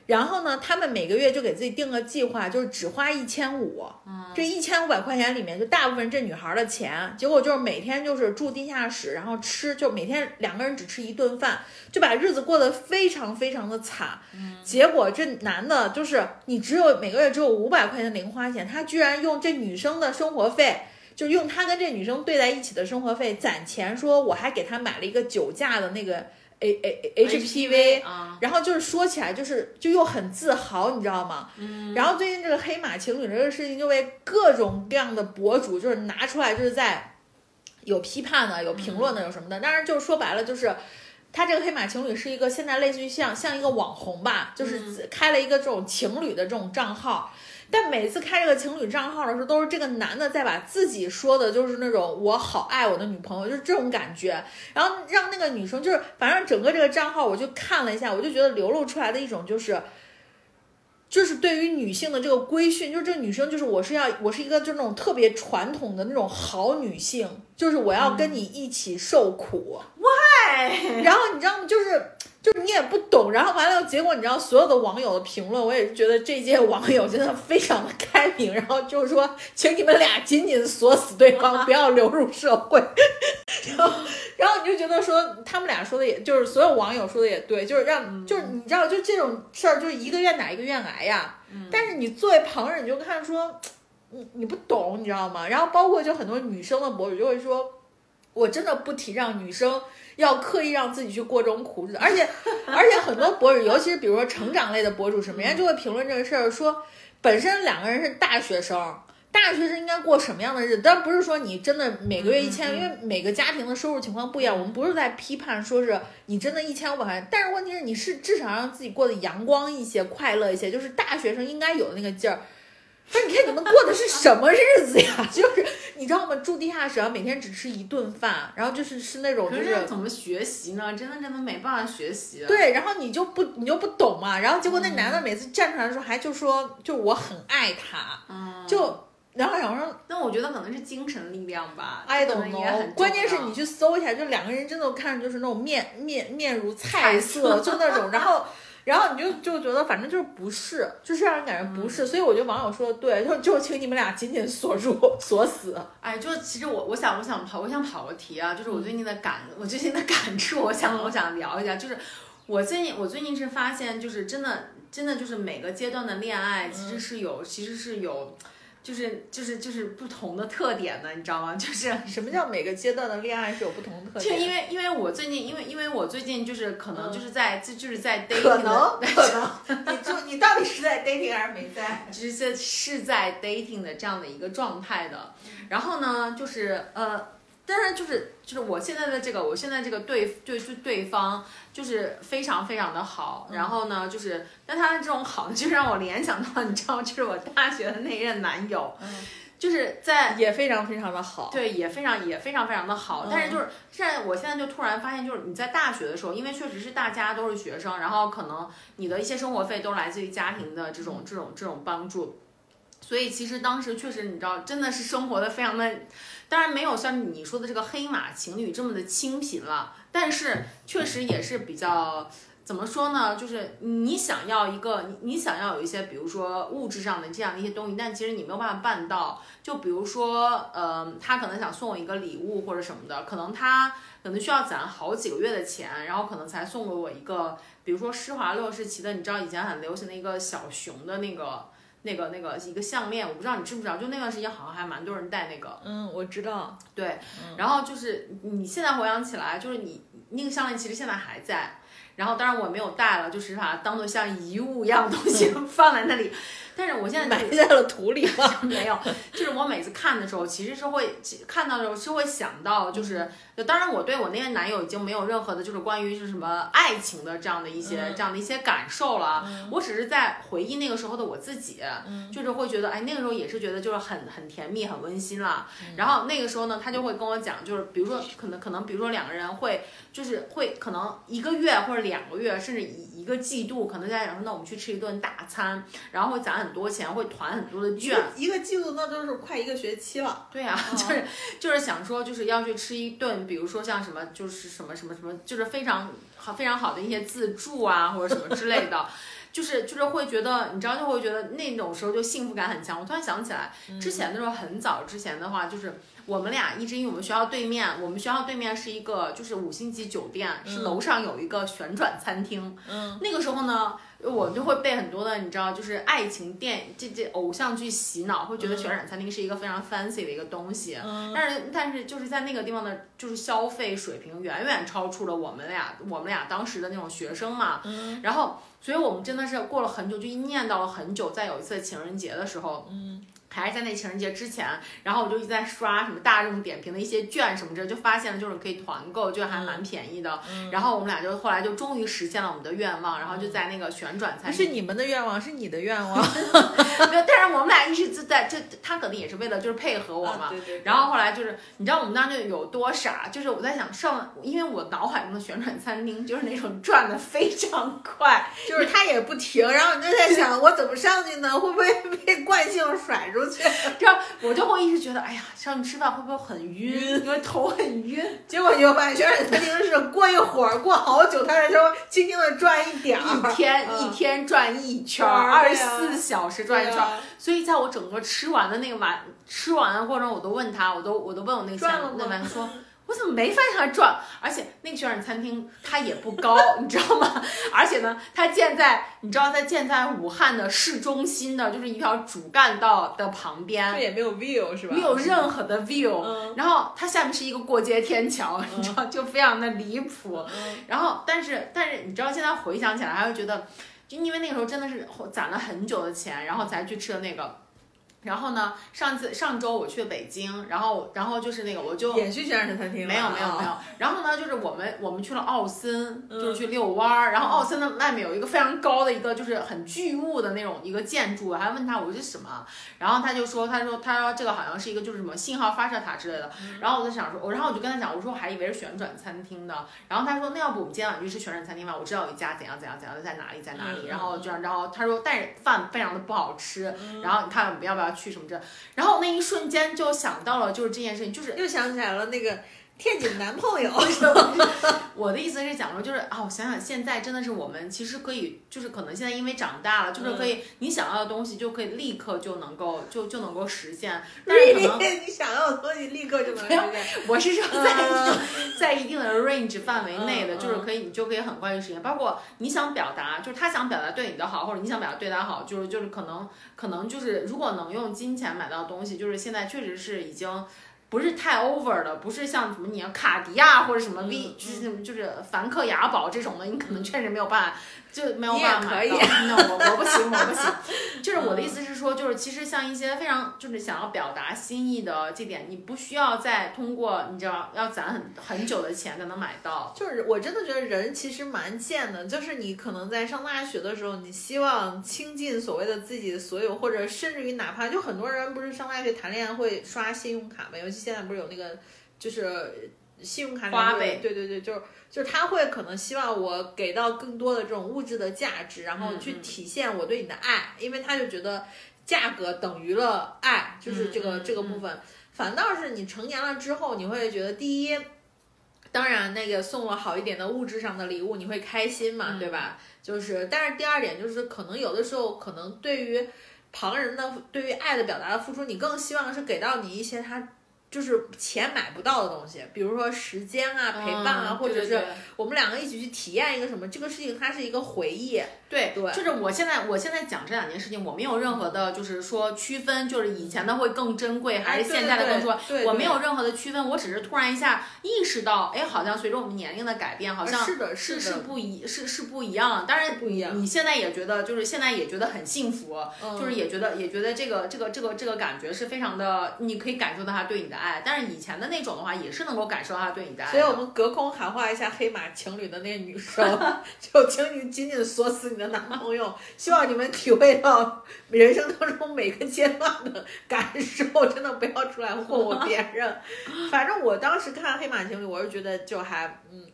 B: 然后呢，他们每个月就给自己定个计划，就是只花一千五。
A: 嗯，
B: 这一千五百块钱里面，就大部分这女孩的钱。结果就是每天就是住地下室，然后吃，就每天两个人只吃一顿饭，就把日子过得非常非常的惨。
A: 嗯，
B: 结果这男的，就是你只有每个月只有五百块钱零花钱，他居然用这女生的生活费，就用他跟这女生对在一起的生活费攒钱，说我还给他买了一个酒驾的那个。A A H P V，然后就是说起来就是就又很自豪，你知道吗？
A: 嗯。
B: 然后最近这个黑马情侣这个事情就被各种各样的博主就是拿出来就是在有批判的、有评论的、有什么的。当然就是说白了就是，他这个黑马情侣是一个现在类似于像像一个网红吧，就是开了一个这种情侣的这种账号。但每次开这个情侣账号的时候，都是这个男的在把自己说的，就是那种我好爱我的女朋友，就是这种感觉。然后让那个女生，就是反正整个这个账号，我就看了一下，我就觉得流露出来的一种就是，就是对于女性的这个规训，就是这个女生就是我是要我是一个就那种特别传统的那种好女性，就是我要跟你一起受苦。
A: Why？
B: 然后你知道吗？就是。就是你也不懂，然后完了，结果你知道所有的网友的评论，我也是觉得这届网友真的非常的开明，然后就是说，请你们俩紧紧锁死对方，不要流入社会。*laughs* 然后，然后你就觉得说，他们俩说的也就是所有网友说的也对，就是让，就是你知道，就这种事儿，就是一个愿打一个愿挨呀。但是你作为旁人，你就看说，你你不懂，你知道吗？然后包括就很多女生的博主就会说，我真的不提倡女生。要刻意让自己去过这种苦日子，而且 *laughs* 而且很多博主，尤其是比如说成长类的博主什么，人家就会评论这个事儿，说本身两个人是大学生，大学生应该过什么样的日子？但不是说你真的每个月一千，因为每个家庭的收入情况不一样，我们不是在批判说是你真的一千五百块钱，但是问题是你是至少让自己过得阳光一些、快乐一些，就是大学生应该有的那个劲儿。不是，你看你们过的是什么日子呀？*laughs* 就是你知道吗？住地下室，每天只吃一顿饭，然后就是是那种，就是
A: 怎么学习呢？真的真的没办法学习。
B: 对，然后你就不你就不懂嘛。然后结果那男的每次站出来的时候，还就说，就我很爱他，就然后想说，
A: 那我觉得可能是精神力量吧。
B: I don't know。关键是你去搜一下，就两个人真的看着就是那种面面面如菜色，就那种，然后。然后你就就觉得反正就是不是，就是让人感觉不是，所以我觉得网友说的对，就就请你们俩紧紧锁住锁死。
A: 哎，就其实我我想我想跑我想跑个题啊，就是我最近的感我最近的感触，我想我想聊一下，就是我最近我最近是发现，就是真的真的就是每个阶段的恋爱其实是有其实是有。就是就是就是不同的特点的，你知道吗？就是 *laughs*
B: 什么叫每个阶段的恋爱是有不同的特点？
A: 就因为因为我最近因为因为我最近就是可能就是在就就是在 dating
B: 可能可能，你就你到底是在 dating 还是没在？*laughs*
A: 就是在是在 dating 的这样的一个状态的。然后呢，就是呃。但是就是就是我现在的这个，我现在这个对对对对方就是非常非常的好，然后呢，就是但他的这种好，就让我联想到，你知道，就是我大学的那任男友，就是在
B: 也非常非常的好，
A: 对，也非常也非常非常的好。但是就是现在，我现在就突然发现，就是你在大学的时候，因为确实是大家都是学生，然后可能你的一些生活费都来自于家庭的这种这种这种帮助。所以其实当时确实，你知道，真的是生活的非常的，当然没有像你说的这个黑马情侣这么的清贫了，但是确实也是比较怎么说呢？就是你想要一个，你你想要有一些，比如说物质上的这样的一些东西，但其实你没有办法办到。就比如说，呃，他可能想送我一个礼物或者什么的，可能他可能需要攒好几个月的钱，然后可能才送给我一个，比如说施华洛世奇的，你知道以前很流行的一个小熊的那个。那个那个一个项链，我不知道你知不知道，就那段时间好像还蛮多人戴那个。
B: 嗯，我知道。
A: 对，然后就是你现在回想起来，就是你那个项链其实现在还在。然后当然我没有戴了，就是把它当做像遗物一样的东西 *laughs* 放在那里。但是我现在
B: 埋在了土里了？*laughs*
A: 没有，就是我每次看的时候，其实是会看到的时候是会想到，就是当然我对我那个男友已经没有任何的，就是关于是什么爱情的这样的一些、这样的一些感受了。我只是在回忆那个时候的我自己，就是会觉得，哎，那个时候也是觉得就是很很甜蜜、很温馨了。然后那个时候呢，他就会跟我讲，就是比如说可能可能比如说两个人会就是会可能一个月或者两个月，甚至一一个季度，可能在讲说，那我们去吃一顿大餐，然后会攒很多钱，会团很多的券。
B: 一个季度那都是快一个学期了。
A: 对啊，就是就是想说，就是要去吃一顿，比如说像什么，就是什么什么什么，就是非常好非常好的一些自助啊，或者什么之类的，*laughs* 就是就是会觉得，你知道，就会觉得那种时候就幸福感很强。我突然想起来，之前的时候很早之前的话，就是我们俩一直因为我们学校对面，我们学校对面是一个就是五星级酒店，是楼上有一个旋转餐厅。
B: 嗯，
A: 那个时候呢。我就会被很多的，你知道，就是爱情电这这偶像剧洗脑，会觉得旋转餐厅是一个非常 fancy 的一个东西。
B: 嗯
A: 但是但是就是在那个地方的，就是消费水平远远超出了我们俩我们俩当时的那种学生嘛。
B: 嗯
A: 然后，所以我们真的是过了很久，就一念叨了很久。在有一次情人节的时候，
B: 嗯，
A: 还是在那情人节之前，然后我就一直在刷什么大众点评的一些券什么之类，就发现了就是可以团购，就还蛮便宜的。
B: 嗯
A: 然后我们俩就后来就终于实现了我们的愿望，然后就在那个旋转餐厅。
B: 不是你们的愿望，是你的愿望。*laughs*
A: 没有，但是我们俩一直就在就他可能也是为了就是配合我嘛。
B: 啊对对对
A: 然后后来就是你知道我们当时有多傻，就是我在想上，因为我脑海中的旋转餐厅就是那种转的非常快，
B: 就是它也不停，然后你就在想，我怎么上去呢？会不会被惯性甩出去？*laughs*
A: 这样我就会一直觉得，哎呀，上去吃饭会不会很晕？因为头很晕。*laughs*
B: 结果你就发现旋转餐厅是过一会儿，过好久，他才说轻轻的转一点儿，
A: 一天、
B: 嗯
A: 一天转一圈二十四小时转一圈所以在我整个吃完的那个晚吃完的过程，我都问他，我都我都问我那个那晚说。我怎么没发现它转？而且那个旋转餐厅它也不高，你知道吗？*laughs* 而且呢，它建在你知道它建在武汉的市中心的，就是一条主干道的旁边
B: 这，也没有 view 是吧？
A: 没有任何的 view，、
B: 嗯
A: 然后它下面是一个过街天桥，你知道，就非常的离谱。
B: 嗯
A: 然后，但是但是你知道，现在回想起来，还会觉得，就因为那个时候真的是攒了很久的钱，然后才去吃的那个。然后呢，上次上周我去了北京，然后然后就是那个我就
B: 也去旋转餐厅了？
A: 没有没有没
B: 啊
A: 有。然后呢，就是我们我们去了奥森，
B: 嗯
A: 就是去遛弯儿。然后奥森的外面有一个非常高的一个就是很巨物的那种一个建筑，我还问他我说这是什么，然后他就说他说他说这个好像是一个就是什么信号发射塔之类的。
B: 嗯
A: 然后我就想说，我然后我就跟他讲，我说我还以为是旋转餐厅的。然后他说那要不我们今天晚上去吃旋转餐厅吧？我知道有一家怎样怎样怎样的在哪里在哪里。
B: 嗯
A: 然后就然后他说但是饭非常的不好吃，
B: 嗯
A: 然后你看我们要不要去什么这？然后那一瞬间就想到了就是这件事情，就是
B: 又想起来了那个天津男朋友。*laughs*
A: 我的意思是讲说，就是啊，我想想，现在真的是我们其实可以，就是可能现在因为长大了，就是可
B: 嗯
A: 以你想要的东西就可以立刻就能够就就能够实现，但是可能
B: 你想要的东西立刻就能实现。
A: 我是说在一定、
B: 嗯 *laughs*
A: 在一定的 range 范围内的，
B: 嗯
A: 就是可以你就可以很快去实现，包括你想表达，就是他想表达对你的好，或者你想表达对他好，就是就是可能可能就是如果能用金钱买到的东西，就是现在确实是已经。不是太 over 的，不是像什么你要卡地亚或者什么 V，、
B: 嗯
A: 就是就是梵克雅宝这种的，你可能确实没有办法，就没有办法。
B: 可以
A: 那我我不行，*laughs* 我不行。就是我的意思是说，就是其实像一些非常就是想要表达心意的这点，你不需要再通过你知道要攒很很久的钱才能买到。
B: 就是我真的觉得人其实蛮贱的，就是你可能在上大学的时候，你希望倾尽所谓的自己的所有，或者甚至于哪怕就很多人不是上大学谈恋爱会刷信用卡嘛，尤其现在不是有那个就是信用卡
A: 花呗
B: 对对对，就是就是他会可能希望我给到更多的这种物质的价值，然后去体现我对你的爱，因为他就觉得价格等于了爱，就是这个、这个部分。反倒是你成年了之后，你会觉得第一。当然，那个送了好一点的物质上的礼物，你会开心嘛，
A: 嗯
B: 对吧？就是，但是第二点就是，可能有的时候，可能对于旁人的对于爱的表达的付出，你更希望是给到你一些他就是钱买不到的东西，比如说时间啊、陪伴啊，
A: 嗯
B: 或者是我们两个一起去体验一个什么，这个事情它是一个回忆。
A: 对
B: 对
A: 就是我现在我现在讲这两件事情，我没有任何的，就是说区分，就是以前的会更珍贵，还是现在的更说，
B: 对对对
A: 我没有任何的区分，我只是突然一下意识到，哎，好像随着我们年龄的改变，好像
B: 是的
A: 是
B: 是
A: 不一是是不一样。当然
B: 不一样
A: 你现在也觉得，就是现在也觉得很幸福，
B: 嗯
A: 就是也觉得也觉得这个这个这个这个感觉是非常的，你可以感受到他对你的爱。但是以前的那种的话，也是能够感受到他对你的爱的。
B: 所以我们隔空喊话一下黑马情侣的那个女生，*laughs* 就请你紧紧锁死你的男朋友，*laughs* 希望你们体会到人生当中每个阶段的感受，真的不要出来霍霍别人。*laughs* 反正我当时看黑马情侣，我是觉得就还嗯，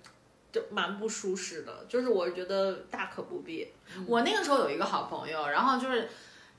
B: 就蛮不舒适的，就是我觉得大可不必。
A: 我那个时候有一个好朋友，然后就是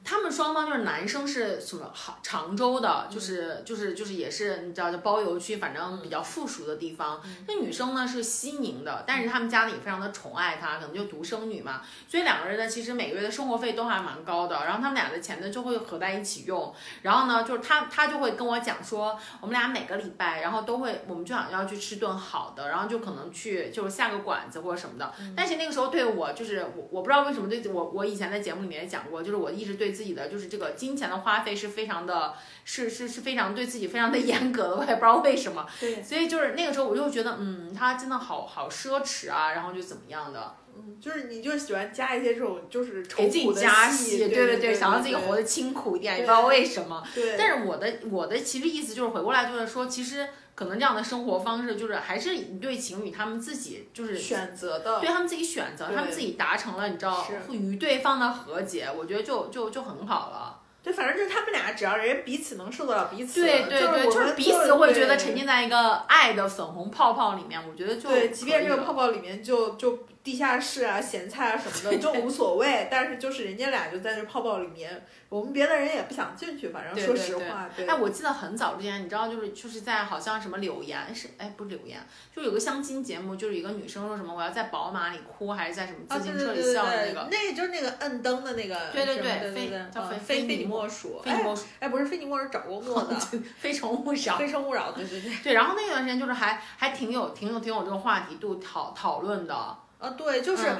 A: 他们双方就是男生是什么杭常州的，就是就是就是也是你知道就包邮区，反正比较富庶的地方。那女生呢是西宁的，但是他们家里也非常的宠爱她，可能就独生女嘛，所以两个人呢其实每个月的生活费都还蛮高的。然后他们俩的钱呢就会合在一起用，然后呢就是他他就会跟我讲说，我们俩每个礼拜然后都会，我们就想要去吃顿好的，然后就可能去就是下个馆子或者什么的。但是那个时候对我就是我我不知道为什么对我我以前在节目里面也讲过，就是我一直对自己的就是这个金钱的花费是非常的，是是是非常对自己非常的 *laughs* 严格的，我也不知道为什么。
B: 对，
A: 所以就是那个时候我就觉得，嗯，他真的好好奢侈啊，然后就怎么样的，
B: 嗯，就是你就喜欢加一些这种就是愁苦的
A: 加
B: 戏，
A: 对
B: 对
A: 对，想让自己活得清苦一点，也不知道为什么。
B: 对，
A: 但是我的我的其实意思就是回过来就是说，其实可能这样的生活方式就是还是一对情侣他们自己就是
B: 选择的，
A: 对他们自己选择，他们自己达成了，你知道
B: 是
A: 与对方的和解，我觉得就就就很好了。
B: 对，反正就是他们俩，只要人彼此能受得了彼此，
A: 对对对，
B: 就是
A: 彼此会觉得沉浸在一个爱的粉红泡泡里面，我觉得就
B: 对，即便这个泡泡里面就就地下室啊、咸菜啊什么的 *laughs* 就无所谓，但是就是人家俩就在这泡泡里面，我们别的人也不想进去，反正说
A: 对对对
B: 实话，对
A: 哎，我记得很早之前，你知道，就是就是在好像什么柳岩是哎不是柳岩，就有个相亲节目，就是一个女生说什么我要在宝马里哭，还是在什么
B: 啊，
A: 自行车里笑的那
B: 对
A: 个，，
B: 那个就是那个摁灯的那个，
A: 对对对非非
B: 嗯非你莫属，
A: 非你莫
B: 属，哎，不是非你莫属找工作的，*laughs*
A: 非诚勿扰。
B: 非诚勿扰，对对对，
A: 对，然后那段时间就是还还挺有挺有挺有这个话题度讨讨论的，
B: 啊对，就是。
A: 嗯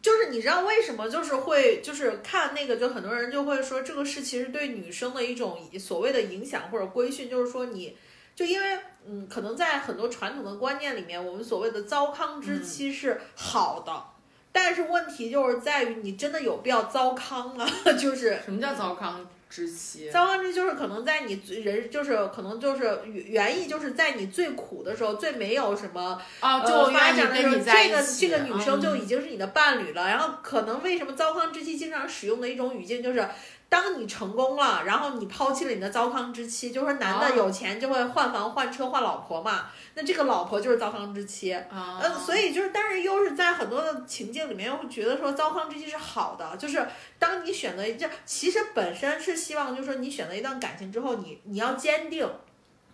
B: 就是你知道为什么就是会就是看那个就很多人就会说这个是其实对女生的一种所谓的影响或者规训，就是说你就因为嗯可能在很多传统的观念里面，我们所谓的糟糠之妻是好的，但是问题就是在于你真的有必要糟糠吗？*laughs* 就是
A: 什么叫糟糠之妻？
B: 糟糠之妻就是可能在你最人就是可能就是原原意就是在你最苦的时候，最没有什么
A: 就
B: 发展的时候，这个。这个女生就
A: 嗯
B: 已经是你的伴侣了。然后可能为什么糟糠之妻经常使用的一种语境就是，当你成功了，然后你抛弃了你的糟糠之妻，就是说男的
A: 哦
B: 有钱就会换房换车换老婆嘛，那这个老婆就是糟糠之妻。
A: 啊。
B: 嗯，所以就是，但是又是在很多的情境里面，又会觉得说糟糠之妻是好的，就是当你选择这，其实本身是希望，就是说你选择一段感情之后，你你要坚定，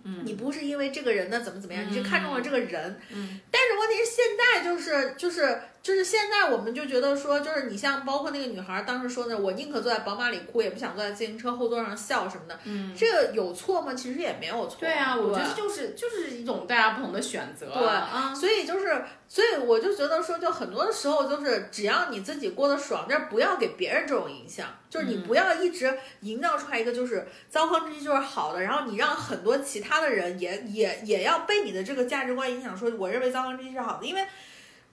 A: 嗯。
B: 你不是因为这个人呢怎么怎么样，你是看中了这个人，
A: 嗯，
B: 但是问题是现在就是就是就是现在我们就觉得说，就是你像包括那个女孩当时说的，我宁可坐在宝马里哭，也不想坐在自行车后座上笑什么的，
A: 嗯，
B: 这个有错吗？其实也没有错，
A: 对啊，我觉得就是就是一种大家不同的选择。
B: 对
A: 啊，
B: 所以就是，所以我就觉得说，就很多的时候，就是只要你自己过得爽，但是不要给别人这种影响，就是你
A: 嗯
B: 不要一直营造出来一个就是糟糠之妻就是好的，然后你让很多其他的人也也也要被你的这个价值观影响，说我认为糟糠之妻是好的，因为。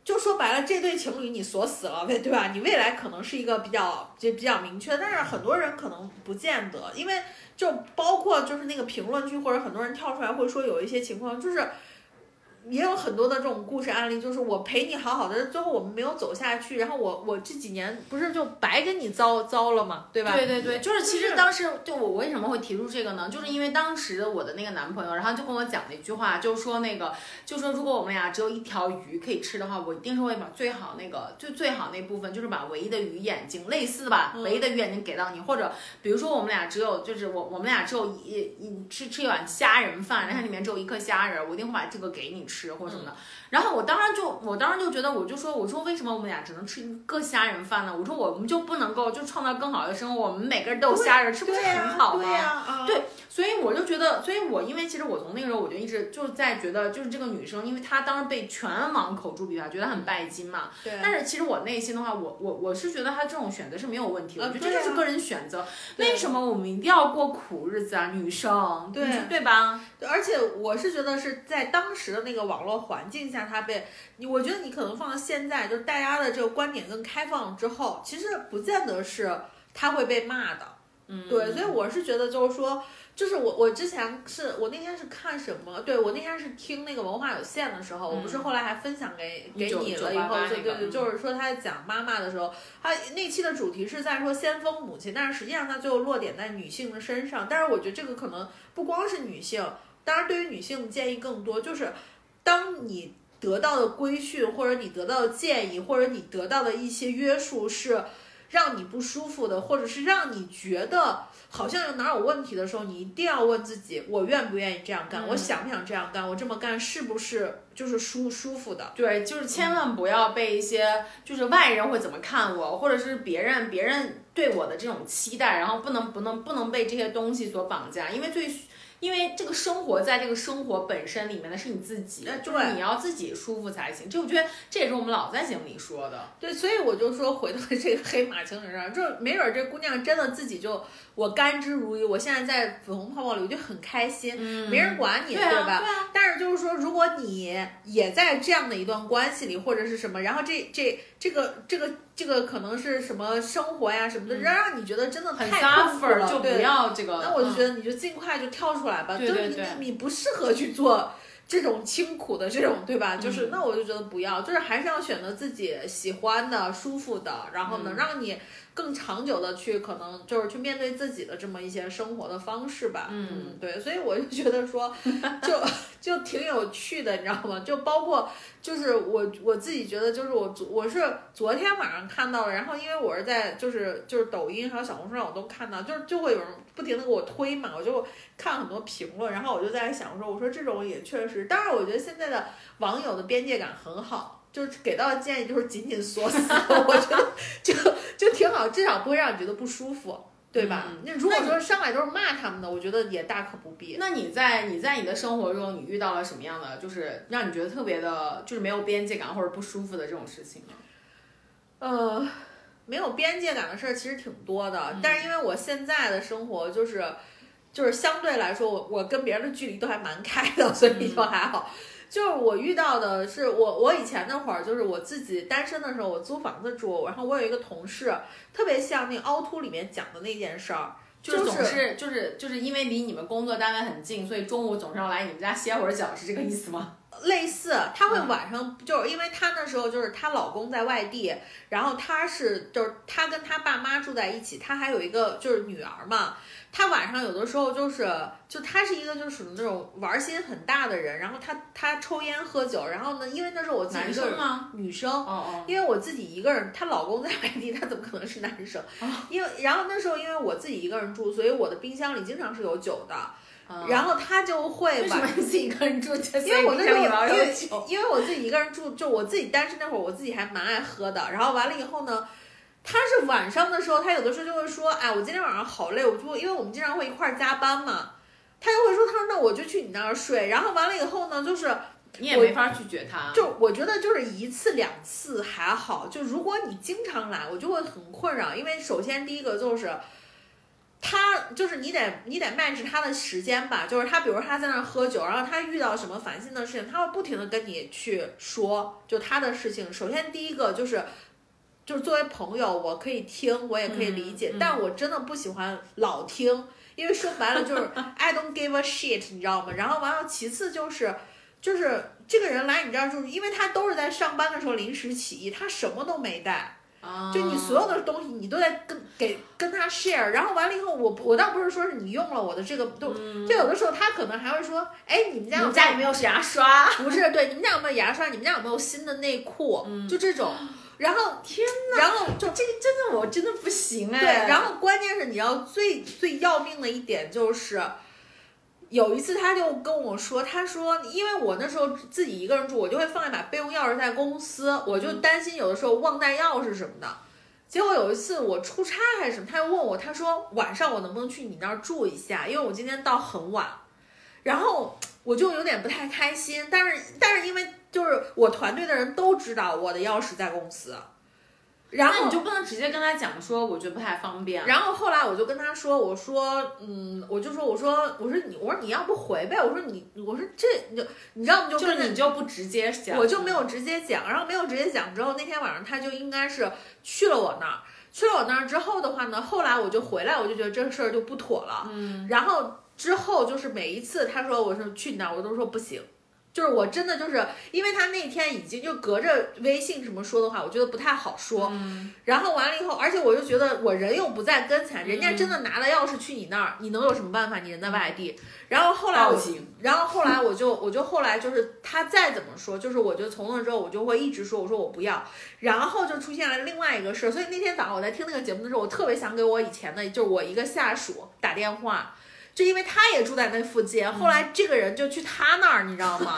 B: 就说白了，这对情侣你锁死了，呗对吧？你未来可能是一个比较就比较明确，但是很多人可能不见得，因为就包括就是那个评论区或者很多人跳出来会说有一些情况就是。也有很多的这种故事案例，就是我陪你好好的，最后我们没有走下去，然后我我这几年不是就白跟你糟糟了嘛，对吧？
A: 对对对，就是其实当时就我为什么会提出这个呢？就是因为当时我的那个男朋友，然后就跟我讲了一句话，就是说那个，就说如果我们俩只有一条鱼可以吃的话，我一定是会把最好那个就最好那部分，就是把唯一的鱼眼睛，类似吧，
B: 嗯
A: 唯一的鱼眼睛给到你，或者比如说我们俩只有就是我我们俩只有一一吃吃一碗虾仁饭，然后里面只有一颗虾仁，我一定会把这个给你吃吃或者什么的。然后我当然就我当时就觉得，我就说我说为什么我们俩只能吃一个虾仁饭呢？我说我们就不能够就创造更好的生活，我们每个人都有虾仁，吃不是很好吗？
B: 对呀、啊，
A: 对所以我就觉得，所以我因为其实我从那个时候我就一直就在觉得，就是这个女生，因为她当时被全网口诛笔伐，觉得很拜金嘛。
B: 对。
A: 但是其实我内心的话，我我我是觉得她这种选择是没有问题的，我觉得这就是个人选择。为什么我们一定要过苦日子啊，女生？
B: 对
A: 对吧？
B: 而且我是觉得是在当时的那个网络环境下，她被你，我觉得你可能放到现在，就是大家的这个观点更开放之后，其实不见得是他会被骂的。
A: 嗯，
B: 对，所以我是觉得就是说，就是我我之前是我那天是看什么？对我那天是听那个文化有限的时候，我不是后来还分享给给你了以后，对对对，就是说他在讲妈妈的时候，他那期的主题是在说先锋母亲，但是实际上他最后落点在女性的身上。但是我觉得这个可能不光是女性，当然对于女性建议更多，就是当你得到的规训，或者你得到的建议，或者你得到的一些约束是。让你不舒服的，或者是让你觉得好像有哪有问题的时候，你一定要问自己：我愿不愿意这样干？我想不想这样干？我这么干是不是就是舒舒服的？
A: 对，就是千万不要被一些就是外人会怎么看我，或者是别人别人对我的这种期待，然后不能不能不能被这些东西所绑架，因为最。因为这个生活在这个生活本身里面的是你自己，就是你要自己舒服才行。就我觉得这也是我们老在节目里说的。
B: 对，所以我就说回到这个黑马情人上，就没准这姑娘真的自己就我甘之如饴，我现在在粉红泡泡里我就很开心，没人管你，
A: 对
B: 吧？但是就是说，如果你也在这样的一段关系里，或者是什么，然后这这这个这个。这个可能是什么生活呀什么的，让让你觉得真的太
A: 痛苦了，就不要这个。
B: 那我就觉得你就尽快就跳出来吧，
A: 就是
B: 你你不适合去做这种清苦的这种，对吧？就是那我就觉得不要，就是还是要选择自己喜欢的、舒服的，然后能让你。更长久的去可能就是去面对自己的这么一些生活的方式吧，嗯，对，所以我就觉得说，就就挺有趣的，你知道吗？就包括就是我我自己觉得就是我昨我是昨天晚上看到的，然后因为我是在就是就是抖音还有小红书上我都看到，就是就会有人不停的给我推嘛，我就看很多评论，然后我就在想说，我说这种也确实，当然我觉得现在的网友的边界感很好。就是给到的建议就是紧紧锁死，我觉得就就挺好，至少不会让你觉得不舒服，对吧？那如果说上来都是骂他们的，我觉得也大可不必。
A: 那你在你在你的生活中，你遇到了什么样的，就是让你觉得特别的，就是没有边界感或者不舒服的这种事情呢？
B: 呃，没有边界感的事儿其实挺多的，但是因为我现在的生活就是就是相对来说，我我跟别人的距离都还蛮开的，所以就还好。就是我遇到的是我，我以前那会儿就是我自己单身的时候，我租房子住，然后我有一个同事，特别像那凹凸里面讲的那件事儿，
A: 就是总是就是就是因为离你们工作单位很近，所以中午总是要来你们家歇会儿脚，是这个意思吗？*laughs*
B: 类似，她会晚上就是因为她那时候就是她老公在外地，然后她是就是她跟她爸妈住在一起，她还有一个就是女儿嘛。他晚上有的时候就是，就他是一个就是属于那种玩心很大的人，然后他他抽烟喝酒，然后呢，因为那是我自己一个人，女生，
A: 哦哦，
B: 因为我自己一个人，她老公在外地，她怎么可能是男生？因为然后那时候因为我自己一个人住，所以我的冰箱里经常是有酒的，然后他就会
A: 为什么自己一个人住？
B: 因为我那时候因为因为我自己一个人住，就我自己单身那会儿，我自己还蛮爱喝的，然后完了以后呢。他是晚上的时候，他有的时候就会说，哎，我今天晚上好累，我就因为我们经常会一块儿加班嘛，他就会说，他说那我就去你那儿睡，然后完了以后呢，就是
A: 你也没法拒绝他，
B: 就我觉得就是一次两次还好，就如果你经常来，我就会很困扰，因为首先第一个就是他就是你得你得 match 他的时间吧，就是他比如他在那儿喝酒，然后他遇到什么烦心的事情，他会不停的跟你去说，就他的事情，首先第一个就是。就是作为朋友，我可以听，我也可以理解，但我真的不喜欢老听，因为说白了就是 *laughs* I don't give a shit，你知道吗？然后完了，其次就是，就是这个人来你这儿，就是因为他都是在上班的时候临时起意，他什么都没带，就你所有的东西你都在跟给跟他 share，然后完了以后，我我倒不是说是你用了我的这个都，就有的时候他可能还会说，哎，你们家
A: 你们家有没有牙刷？*laughs*
B: 不是，对，你们家有没有牙刷？你们家有没有新的内裤？就这种。然后
A: 天呐，
B: 然后就
A: 这个真的我真的不行哎。
B: 对，然后关键是你要最最要命的一点就是，有一次他就跟我说，他说因为我那时候自己一个人住，我就会放一把备用钥匙在公司，我就担心有的时候忘带钥匙什么的。结果有一次我出差还是什么，他又问我，他说晚上我能不能去你那儿住一下，因为我今天到很晚，然后我就有点不太开心，但是但是因为就是我团队的人都知道我的钥匙在公司，然后
A: 你就不能直接跟他讲说，我觉得不太方便。
B: 然后后来我就跟他说，我说，嗯，我就说，我说，我说你，我说你要不回呗，我说你，我说这你就你知道吗？就
A: 就是你就不直接讲，
B: 我就没有直接讲，然后没有直接讲之后，那天晚上他就应该是去了我那儿，去了我那儿之后的话呢，后来我就回来，我就觉得这事儿就不妥了，
A: 嗯，
B: 然后之后就是每一次他说我说去你那儿，我都说不行。就是我真的就是，因为他那天已经就隔着微信什么说的话，我觉得不太好说。
A: 嗯
B: 然后完了以后，而且我就觉得我人又不在跟前，人家
A: 嗯
B: 真的拿了钥匙去你那儿，你能有什么办法？你人在外地。然后后来我然后后来我就我就后来就是他再怎么说，就是我就从那之后我就会一直说我说我不要，然后就出现了另外一个事儿，所以那天早上我在听那个节目的时候，我特别想给我以前的就是我一个下属打电话，就因为他也住在那附近，后来这个人就去他那儿，你知道吗？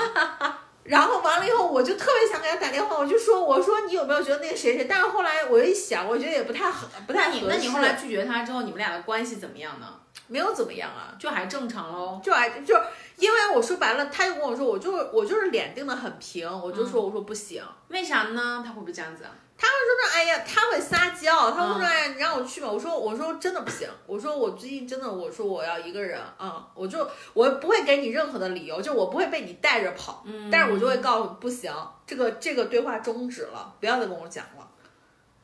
B: *laughs* 然后完了以后，我就特别想给他打电话，我就说我说你有没有觉得那个谁谁？但是后来我一想，我觉得也不太合，不太合适。
A: 那你后来拒绝他之后，你们俩的关系怎么样呢？
B: 没有怎么样啊？
A: 就还正常喽。
B: 就还就因为我说白了，他就跟我说，我就是我就是脸定的很平，我就说我说不行。
A: 为啥呢？他会不会这样子啊？
B: 他说说哎呀，他会撒娇，他会说
A: 嗯。
B: 哎呀，你让我去吧。我说我说真的不行，我说我最近真的，我说我要一个人啊、我就我不会给你任何的理由，就我不会被你带着跑，
A: 嗯。
B: 但是我就会告诉你不行，这个这个对话终止了，不要再跟我讲了。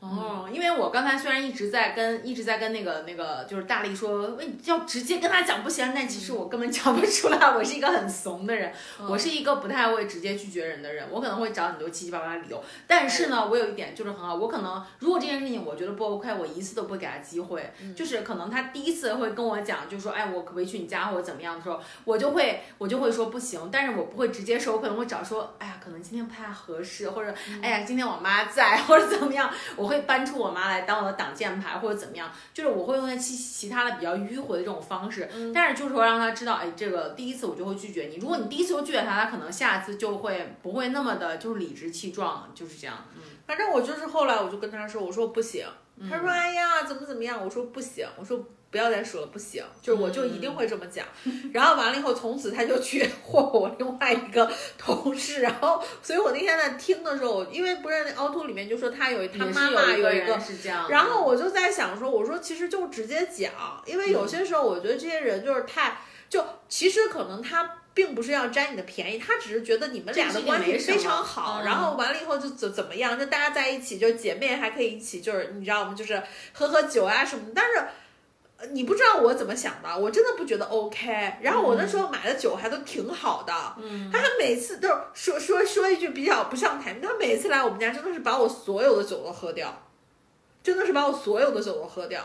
A: 哦，因为我刚才虽然一直在跟一直在跟那个那个就是大力说，喂，要直接跟他讲不行，但其实我根本讲不出来，我是一个很怂的人，我是一个不太会直接拒绝人的人，我可能会找很多七七八八的理由。但是呢，我有一点就是很好，我可能如果这件事情我觉得不 OK，我一次都不会给他机会，就是可能他第一次会跟我讲，就说，哎，我可不可以去你家或者怎么样？的时候，我就会我就会说不行，但是我不会直接说，我可能会找说，哎呀，可能今天不太合适，或者哎呀，今天我妈在，或者怎么样，我会搬出我妈来当我的挡箭牌，或者怎么样，就是我会用些其其他的比较迂回的这种方式，但是就是说让他知道，哎，这个第一次我就会拒绝你，如果你第一次就拒绝他，他可能下次就会不会那么的就是理直气壮，就是这样，嗯。
B: 反正我就是后来我就跟他说，我说不行，他说哎呀怎么怎么样，我说不行，我说不要再说了，不行，就是我就一定会这么讲。*laughs* 然后完了以后，从此他就去霍我另外一个同事，然后所以我那天在听的时候，因为不是那凹凸里面就说他有他妈妈
A: 有一个
B: 一个
A: 是这样，
B: 然后我就在想说，我说其实就直接讲，因为
A: 嗯
B: 有些时候我觉得这些人就是太就其实可能他。并不是要占你的便宜，他只是觉得你们俩的关系非常好，然后完了以后就怎怎么样，就大家在一起，就姐妹还可以一起，就是你知道吗？就是喝喝酒啊什么的。但是呃你不知道我怎么想的，我真的不觉得 OK。然后我那时候买的酒还都挺好的，
A: 嗯，
B: 他还每次都是说说说一句比较不上台面，他每次来我们家真的是把我所有的酒都喝掉，真的是把我所有的酒都喝掉。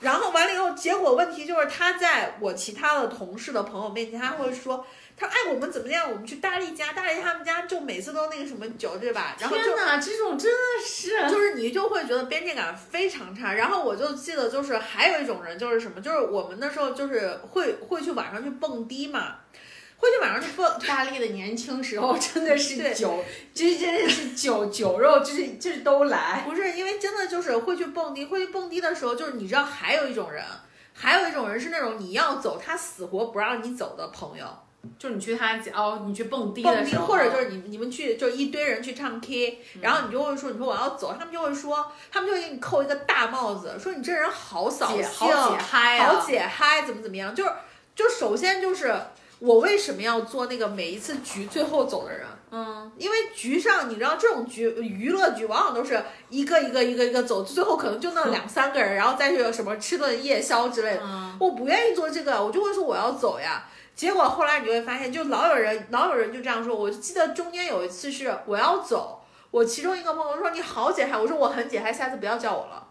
B: 然后完了以后，结果问题就是他在我其他的同事的朋友面前，他会说，他说哎我们怎么样？我们去大力家，大力他们家就每次都那个什么酒，对吧？然后就
A: 天哪，这种真的是，
B: 就是你就会觉得边界感非常差。然后我就记得，就是还有一种人，就是什么，就是我们那时候就是会会去晚上去蹦迪嘛，会去晚上去蹦。*laughs*
A: 大力的年轻时候真的是
B: 对 *laughs*
A: 酒，这真的是酒酒肉，就是就是都来。
B: 不是因为真的就是会去蹦迪，会去蹦迪的时候，就是你知道还有一种人，还有一种人是那种你要走，他死活不让你走的朋友。
A: 就是你去他家哦，你去蹦迪
B: 蹦迪，
A: 的时候，
B: 或者就是你你们去就一堆人去唱 K，然后你就会说你说我要走，他们就会说他们就会给你扣一个大帽子，说你这人好扫
A: 解
B: 兴，
A: 好解嗨啊，
B: 好解嗨，怎么怎么样？就是就首先就是我为什么要做那个每一次局最后走的人？
A: 嗯，
B: 因为局上你知道这种局娱乐局往往都是一个一个一个一个走，最后可能就那 *laughs* 两三个人，然后再去什么吃顿夜宵之类的。
A: 嗯
B: 我不愿意做这个，我就会说我要走呀。结果后来你就会发现，就老有人老有人就这样说。我就记得中间有一次是我要走，我其中一个朋友说你好解嗨，我说我很解嗨，下次不要叫我了。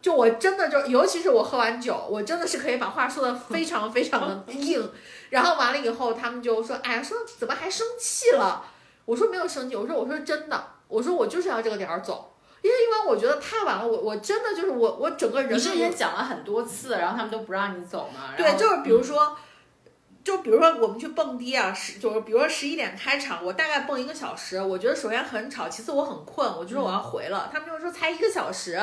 B: 就我真的就，尤其是我喝完酒，我真的是可以把话说的非常非常的硬。然后完了以后，他们就说：“哎呀，说怎么还生气了？”我说没有生气，我说我说真的，我说我就是要这个点儿走，因为因为我觉得太晚了，我我真的就是我我整个人
A: 你
B: 之
A: 前讲了很多次，然后他们都不让你走嘛？
B: 对，就是比如说，就比如说我们去蹦迪啊，十就是比如说十一点开场，我大概蹦一个小时，我觉得首先很吵，其次我很困，我就说我要回了，他们就说才一个小时。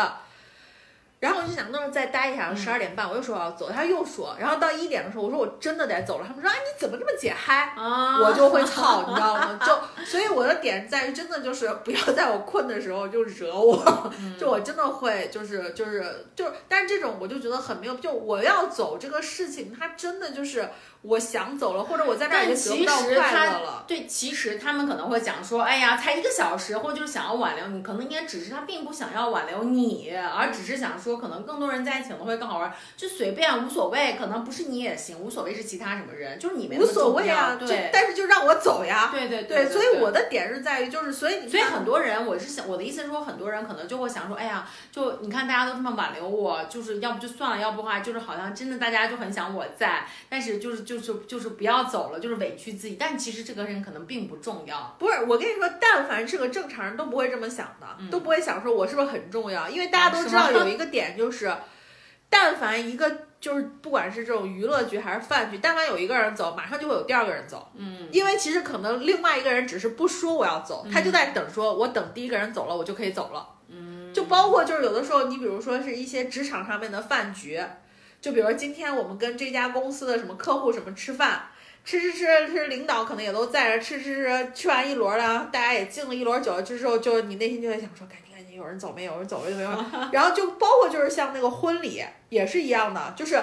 B: 然后我就想那儿再待一下，十二点半我又说我要走，他又说，然后到一点的时候我说我真的得走了，他们说啊你怎么这么解嗨？
A: 啊
B: 我就会 *laughs* 操，你知道吗？就所以我的点在于，真的就是不要在我困的时候就惹我，*laughs* 就我真的会就是就是就是，但是这种我就觉得很没有，就我要走这个事情，它真的就是我想走了，或者我在那儿已经得不到快乐了。
A: 对，其实他们可能会讲说，哎呀，才一个小时，或者就是想要挽留你，可能也只是他并不想要挽留你，而只是想说，可能更多人在一起可能会更好玩，就随便无所谓，可能不是你也行，无所谓是其他什么人，就是你没那
B: 无所谓啊，就
A: 对
B: 但是就让我走呀。
A: 对对
B: 对，
A: 对，
B: 所以我的点是在于，就是所以你
A: 所以很多人，我是想我的意思是说，很多人可能就会想说，哎呀，就你看大家都这么挽留我，就是要不就算了，要不的话就是好像真的大家就很想我在，但是就是就是就是不要走了，就是委屈自己，但其实这个人可能并不重要。
B: 不是，我跟你说，但凡是个正常人都不会这么想的，都不会想说我是不是很重要，因为大家都知道有一个点就是，但凡一个就是不管是这种娱乐局还是饭局，但凡有一个人走，马上就会有第二个人走，嗯，因为其实可能另外一个人只是不说我要走，他就在等说，我等第一个人走了，我就可以走了，嗯，就包括就是有的时候，你比如说是一些职场上面的饭局，就比如说今天我们跟这家公司的什么客户什么吃饭。吃吃吃吃，领导可能也都在这吃吃吃，吃完一轮了，大家也敬了一轮酒，这时候就你内心就在想说，赶紧赶紧，有人走没有？人走没有？有人然后就包括就是像那个婚礼也是一样的，就是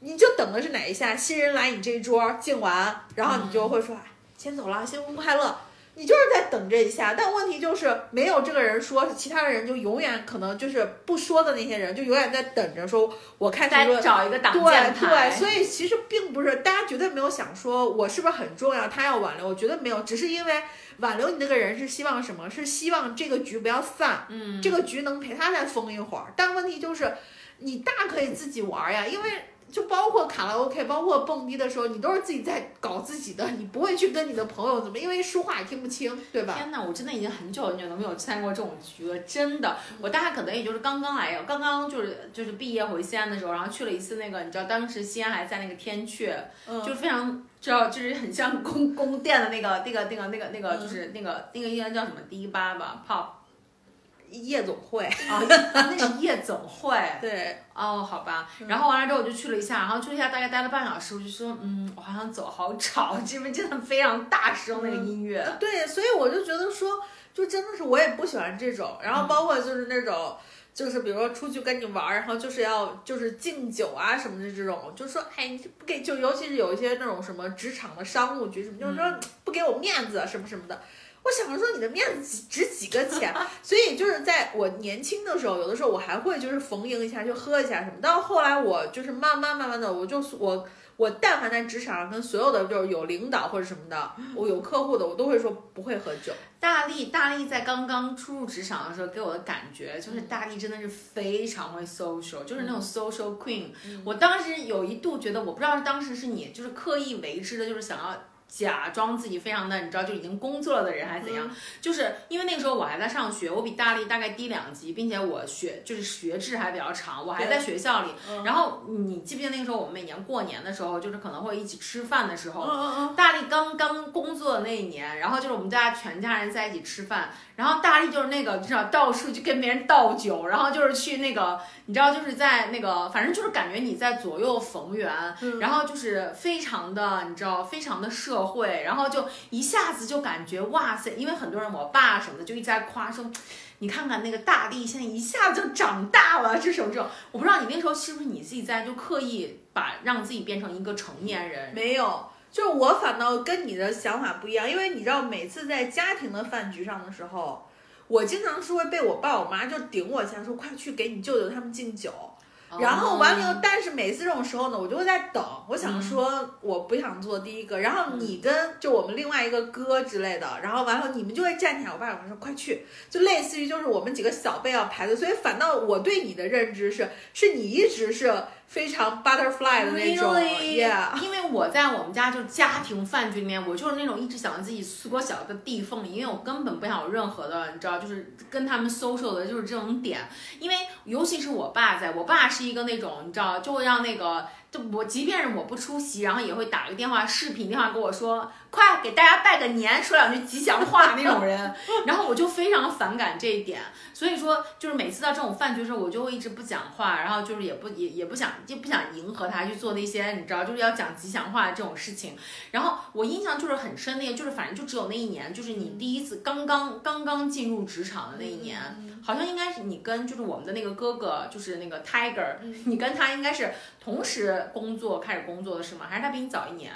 B: 你就等的是哪一下，新人来你这一桌敬完，然后你就会说，哎，先走了，新婚快乐。你就是在等这一下，但问题就是没有这个人说，其他的人就永远可能就是不说的那些人，就永远在等着说，我看谁说
A: 找一个挡
B: 对
A: 箭牌，
B: 对，所以其实并不是大家绝对没有想说我是不是很重要，他要挽留我，绝对没有，只是因为挽留你那个人是希望什么？是希望这个局不要散，嗯，这个局能陪他再疯一会儿。但问题就是，你大可以自己玩呀，因为。就包括卡拉 OK，包括蹦迪的时候，你都是自己在搞自己的，你不会去跟你的朋友怎么，因为说话也听不清，对吧？
A: 天呐，我真的已经很久很久都没有参加过这种局了，真的。我大概可能也就是刚刚来，刚刚就是就是毕业回西安的时候，然后去了一次那个，你知道当时西安还在那个天阙，
B: 嗯
A: 就非常知道就是很像宫宫殿的那个那个那个那个那个就是那个那个应该叫什么迪吧吧 pop
B: 夜总会，
A: 啊，那是夜总会。*laughs*
B: 对，
A: 哦，好吧，然后完了之后我就去了一下，然后去了一下大概待了半小时，我就说，嗯，我好像走，好吵，这边真的非常大声那个音乐。
B: 对，所以我就觉得说，就真的是我也不喜欢这种，然后包括就是那种。就是比如说出去跟你玩儿，然后就是要就是敬酒啊什么的这种，就说哎你不给就尤其是有一些那种什么职场的商务局什么，就是说不给我面子什么什么的。我想着说你的面子值值几个钱，*laughs* 所以就是在我年轻的时候，有的时候我还会就是逢迎一下就喝一下什么。到后来我就是慢慢慢慢的，我就我我但凡在职场上跟所有的就是有领导或者什么的，我有客户的，我都会说不会喝酒。
A: 大力，大力在刚刚初入职场的时候，给我的感觉就是
B: 嗯
A: 大力真的是非常会 social，就是那种 social queen。我当时有一度觉得，我不知道当时是你就是刻意为之的，就是想要。假装自己非常的，你知道，就已经工作了的人还是怎样？就是因为那个时候我还在上学，我比大力大概低两级，并且我学就是学制还比较长，我还在学校里。然后你记不记得那个时候我们每年过年的时候，就是可能会一起吃饭的时候，
B: 嗯
A: 大力刚刚工作的那一年，然后就是我们家全家人在一起吃饭，然后大力就是那个你知道到处去跟别人倒酒，然后就是去那个你知道就是在那个反正就是感觉你在左右逢源，然后就是非常的你知道非常的社会，然后就一下子就感觉哇塞，因为很多人我爸什么的就一直在夸说。你看看那个大力，现在一下子就长大了，这种这种，我不知道你那时候是不是你自己在就刻意把让自己变成一个成年人，
B: 没有，就是我反倒跟你的想法不一样，因为你知道，每次在家庭的饭局上的时候，我经常是会被我爸我妈就顶我一下，说快去给你舅舅他们敬酒。然后完了以后，但是每次这种时候呢，我就会在等。我想说，我不想做第一个。然后你跟就我们另外一个哥之类的，然后完了你们就会站起来。我爸我妈说快去，就类似于就是我们几个小辈要排队。所以反倒我对你的认知是，是你一直是非常 butterfly 的那种。
A: 因为我在我们家就是家庭饭局里面，我就是那种一直想让自己缩小个地缝里，因为我根本不想有任何的，你知道，就是跟他们 social 的就是这种点。因为尤其是我爸在，我爸是一个那种你知道，就会让那个就我即便是我不出席，然后也会打个电话、视频电话跟我说，快给大家拜个年，说两句吉祥话那种人。然后我就非常反感这一点，所以说就是每次到这种饭局的时候，我就会一直不讲话，然后就是也不也也不想就不想迎合他去做那些你知道就是要讲吉祥话这种事情。然后我印象就是很深的，就是反正就只有那一年，就是你第一次刚刚刚刚进入职场的那一年，好像应该是你跟就是我们的那个哥哥，就是那个 Tiger，你跟他应该是同时工作开始工作的是吗？还是他比你早一年？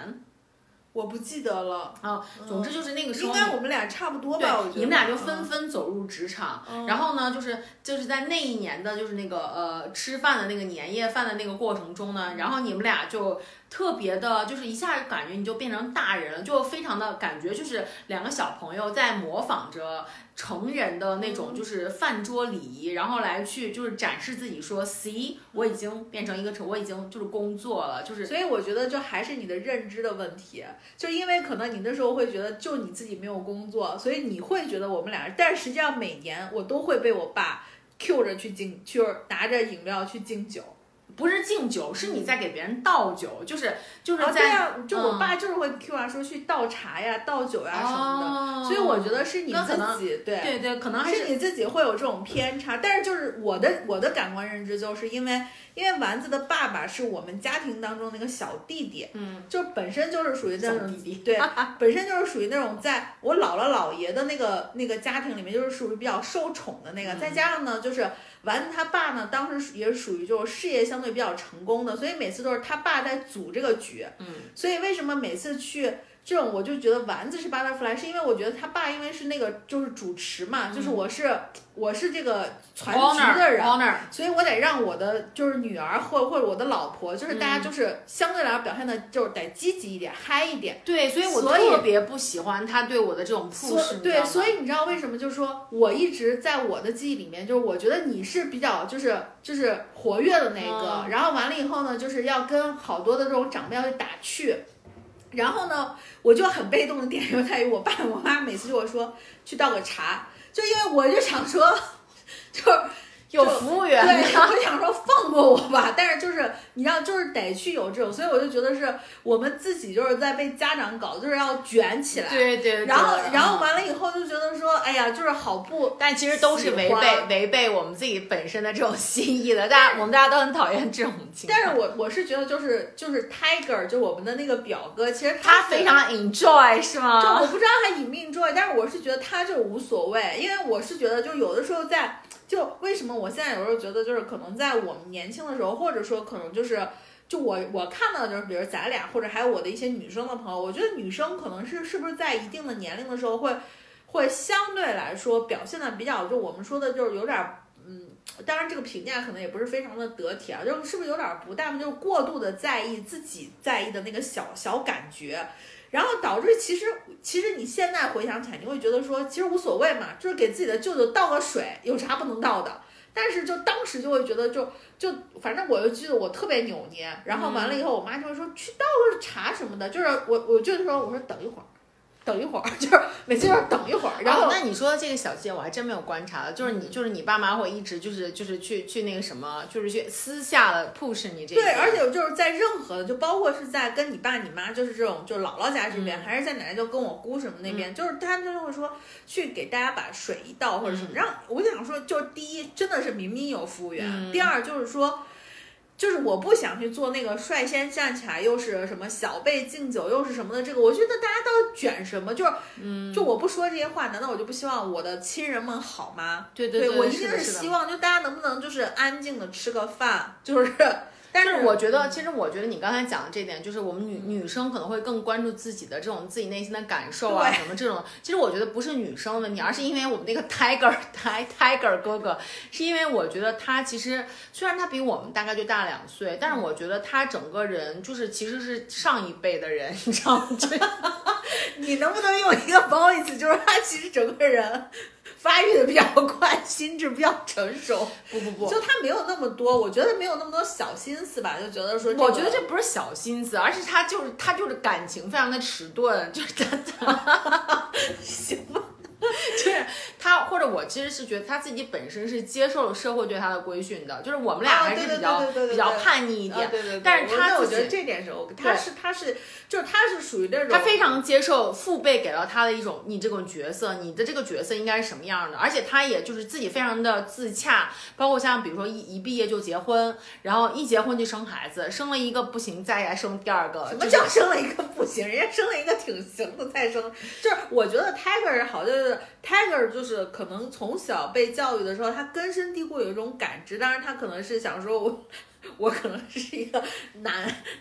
B: 我不记得了
A: 啊。总之就是那个时候，
B: 应该我们俩差不多吧？我觉得
A: 你们俩就纷纷走入职场，然后呢，就是就是在那一年的，就是那个呃吃饭的那个年夜饭的那个过程中呢，然后你们俩就。特别的，就是一下感觉你就变成大人了，就非常的感觉就是两个小朋友在模仿着成人的那种就是饭桌礼仪，然后来去就是展示自己说，see 我已经变成一个成，我已经就是工作了，就是
B: 所以我觉得就还是你的认知的问题，就因为可能你那时候会觉得就你自己没有工作，所以你会觉得我们俩人，但实际上每年我都会被我爸 Q 着去敬，就是拿着饮料去敬酒。
A: 不是敬酒，是你在给别人倒酒，就是就是在，
B: 对啊，就我爸就是会 Q 啊，说去倒茶呀、倒酒呀什么的，所以我觉得是你自己，对
A: 对对，可能还
B: 是你自己会有这种偏差，但是就是我的我的感官认知就是因为。因为丸子的爸爸是我们家庭当中那个小弟弟，
A: 嗯，
B: 就本身就是属于那种对，*laughs* 本身就是属于那种在我姥姥姥爷的那个那个家庭里面，就是属于比较受宠的那个。再加上呢，就是丸子他爸呢，当时也属于就是事业相对比较成功的，所以每次都是他爸在组这个局，
A: 嗯，
B: 所以为什么每次去？这种我就觉得丸子是 butterfly，是因为我觉得他爸因为是那个就是主持嘛，就是我是我是这个传局的人，所以我得让我的就是女儿或或者我的老婆，就是大家就是相对来说表现的就是得积极一点，嗨一点。
A: 对，
B: 所以
A: 我特别不喜欢他对我的这种 push。
B: 对，所以你知道为什么？就是说我一直在我的记忆里面，就是我觉得你是比较就是就是活跃的那个，然后完了以后呢，就是要跟好多的这种长辈要去打趣。然后呢，我就很被动的点就在于我爸我妈每次就会说去倒个茶，就因为我就想说，*laughs* 就是。
A: 有服务员，
B: 对，我想说放过我吧，但是就是你知道，就是得去有这种，所以我就觉得是我们自己就是在被家长搞，就是要卷起来，
A: 对对。
B: 然后然后完了以后就觉得说，哎呀，就是好不，
A: 但其实都是违背违背我们自己本身的这种心意的，大家我们大家都很讨厌这种情
B: 况。但是我我是觉得就是就是 Tiger 就我们的那个表哥，其实
A: 他非常 enjoy 是吗？
B: 就我不知道他 enjoy，但是我是觉得他就无所谓，因为我是觉得就有的时候在。就为什么我现在有时候觉得，就是可能在我们年轻的时候，或者说可能就是，就我我看到的就是，比如咱俩或者还有我的一些女生的朋友，我觉得女生可能是是不是在一定的年龄的时候会，会相对来说表现的比较，就我们说的就是有点，嗯，当然这个评价可能也不是非常的得体啊，就是是不是有点不大就是过度的在意自己在意的那个小小感觉。然后导致其实其实你现在回想起来，你会觉得说其实无所谓嘛，就是给自己的舅舅倒个水，有啥不能倒的？但是就当时就会觉得就就反正我就记得我特别扭捏，然后完了以后我妈就会说去倒个茶什么的，就是我我舅舅说我说等一会儿。等一会儿，*laughs* 就是每次就是等一会儿。然后，
A: 那你说的这个小细节我还真没有观察了，就是你就是你爸妈会一直就是就是去去那个什么，就是去私下的 push 你这个。
B: 对，而且就是在任何的，就包括是在跟你爸你妈，就是这种，就是姥姥家这边，还是在奶奶就跟我姑什么那边，就是他们就会说去给大家把水一倒或者什么。然后我就想说，就是第一，真的是明明有服务员；第二，就是说。就是我不想去做那个率先站起来，又是什么小辈敬酒，又是什么的这个，我觉得大家到底卷什么？就是，嗯，就我不说这些话，难道我就不希望我的亲人们好吗？
A: 对对
B: 对，我一定是希望，就大家能不能就是安静的吃个饭，就是。
A: 但是我觉得，其实我觉得你刚才讲的这点，就是我们女女生可能会更关注自己的这种自己内心的感受啊，什么这种。其实我觉得不是女生的问题，而是因为我们那个 Tiger *laughs* Tiger 哥哥，是因为我觉得他其实虽然他比我们大概就大两岁，但是我觉得他整个人就是其实是上一辈的人，你知道吗？*laughs*
B: 你能不能用一个褒义词，就是他其实整个人。发育的比较快，心智比较成熟。
A: 不不不，
B: 就他没有那么多，我觉得没有那么多小心思吧，就觉得说。
A: 我觉得这不是小心思，而是他就是他就是感情非常的迟钝，就是他。*laughs* *laughs*
B: 行吧。*laughs*
A: 就是他或者我其实是觉得他自己本身是接受了社会对他的规训的，就是我们俩
B: 啊
A: 还是
B: 对对
A: 比较
B: 对对对对
A: 比较叛逆一点。
B: 啊对对对，
A: 但是他
B: 我觉得这点是 OK，他是他是就是他是属于那种
A: 他非常接受父辈给到他的一种你这种角色，你的这个角色应该是什么样的，而且他也就是自己非常的自洽，包括像比如说一一毕业就结婚，然后一结婚就生孩子，生了一个不行，再来生第二个。
B: 什么叫生了一个不行？人家生了一个挺行的再生，就是我觉得 Tiger 好，就是 Tiger 就是可能从小被教育的时候，他根深蒂固有一种感知，当然他可能是想说我。*laughs* 我可能是一个男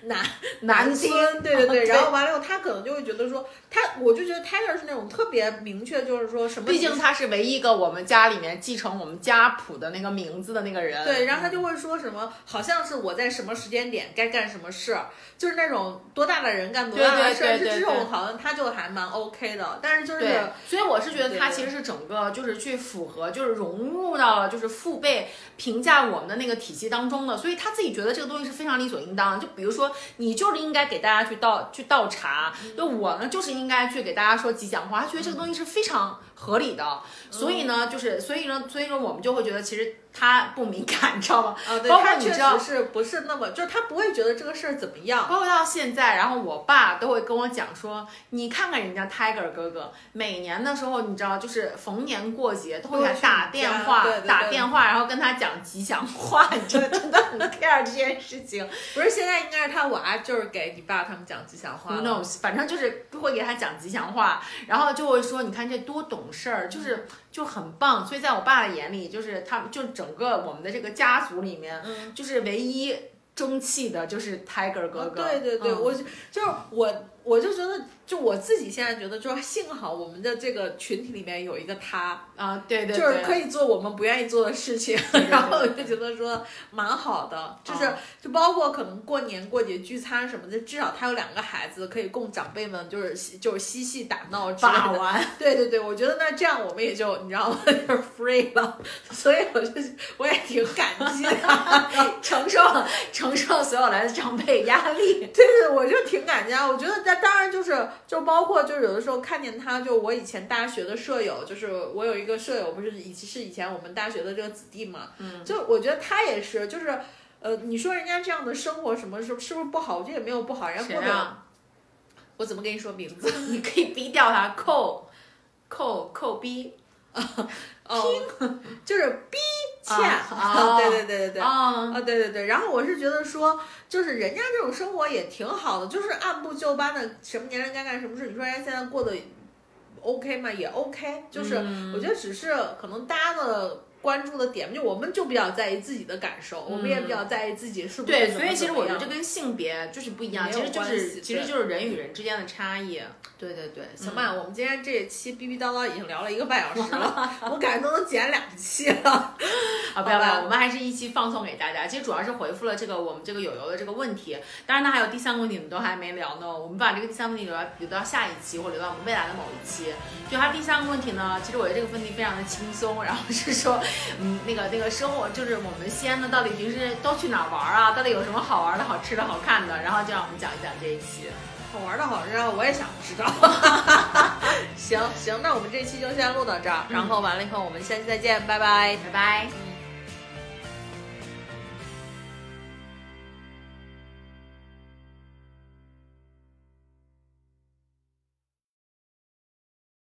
B: 男
A: 男
B: 孙，对对对，*laughs* 然后完了以后，他可能就会觉得说，他我就觉得 Tiger 是那种特别明确，就是说什么，
A: 毕竟他是唯一一个我们家里面继承我们家谱的那个名字的那个人。
B: 对，然后他就会说什么，好像是我在什么时间点该干什么事儿，就是那种多大的人干多大的事儿，
A: 对对对对
B: 是这种好像他就还蛮 OK 的，但是就是，
A: 所以我是觉得他其实是整个就是去符合，就是融入到了就是父辈评价我们的那个体系当中的，所以他自己觉得这个东西是非常理所应当。就比如说，你就是应该给大家去倒去倒茶，就我呢就是应该去给大家说吉祥话，他觉得这个东西是非常合理的。所以呢，就是所以呢，所以呢，我们就会觉得其实他不敏感，你 *laughs* 知道吗？
B: 啊，对
A: 包括你知道
B: 实是不是那么，就是他不会觉得这个事儿怎么样。
A: 包括到现在，然后我爸都会跟我讲说，你看看人家 Tiger 哥哥，每年的时候，你知道，就是逢年过节都会给他打电话，
B: 对对对
A: 打电话，然后跟他讲吉祥话，你真的真的很 care 这件事情。
B: 不是，现在应该是他娃，就是给你爸他们讲吉祥话
A: Who。knows？反正就是会给他讲吉祥话，然后就会说，你看这多懂事儿，就是就很棒。所以在我爸的眼里，就是他们就整个我们的这个家族里面，
B: 嗯，
A: 就是唯一争气的就是 Tiger 哥哥。
B: 啊对对对，
A: 嗯
B: 我就就是我，我就觉得，就我自己现在觉得，就是幸好我们的这个群体里面有一个他，
A: 啊，对对对，
B: 就是可以做我们不愿意做的事情，
A: 对 *laughs* 对
B: 然后我就觉得说蛮好的，就是
A: 啊
B: 就包括可能过年过节聚餐什么的，至少他有两个孩子可以供长辈们就是就是嬉戏打闹。
A: 把玩。*laughs*
B: 对对对，我觉得那这样我们也就你知道吗，*laughs* 就是 free 了，所以我就我也挺感激的。
A: 承受承受所有来的长辈压力。
B: 对对，我就挺感激啊。我觉得那当然就是就包括就是有的时候看见他，就我以前大学的舍友，就是我有一个舍友，不是以是以前我们大学的这个子弟嘛，
A: 嗯，
B: 就我觉得他也是，就是呃，你说人家这样的生活什么是是不是不好？我觉得也没有不好，人家过得，
A: 谁啊？
B: 我怎么跟你说名字？*laughs*
A: 你可以逼掉他，扣扣扣逼 *laughs*
B: 哦，就是逼欠
A: 啊 *laughs*
B: 对对对对对。
A: 啊！
B: 啊，对对对，然后我是觉得说，就是人家这种生活也挺好的，就是按部就班的，什么年龄该干什么事。你说人家现在过得 OK 吗？也 OK，就是
A: 嗯
B: 我觉得只是可能大家的关注的点，就我们就比较在意自己的感受，我们也比较在意自己是不是
A: 对，所以其实我觉得这跟性别就是不一样，其实就是其实就是人与人之间的差异。
B: 对对对，行吧，我们今天这一期逼逼叨叨已经聊了一个半小时了，*laughs* 我感觉都能剪两期了。*laughs*
A: 啊，不要
B: 吧
A: 要，我们还是一期放送给大家。其实主要是回复了这个我们这个友友的这个问题，当然呢还有第三个问题我们都还没聊呢，我们把这个第三个问题留到留到下一期或留到我们未来的某一期。就他第三个问题呢，其实我觉得这个问题非常的轻松，然后是说，*laughs* 嗯，那个那个生活就是我们西安呢到底平时都去哪儿玩啊？到底有什么好玩的、好吃的、好看的？然后就让我们讲一讲这一期。
B: 好玩的好吃，我也想知道。*laughs* 行行，那我们这期就先录到这儿，然后完了以后我们下期再见，拜拜。
A: 拜拜。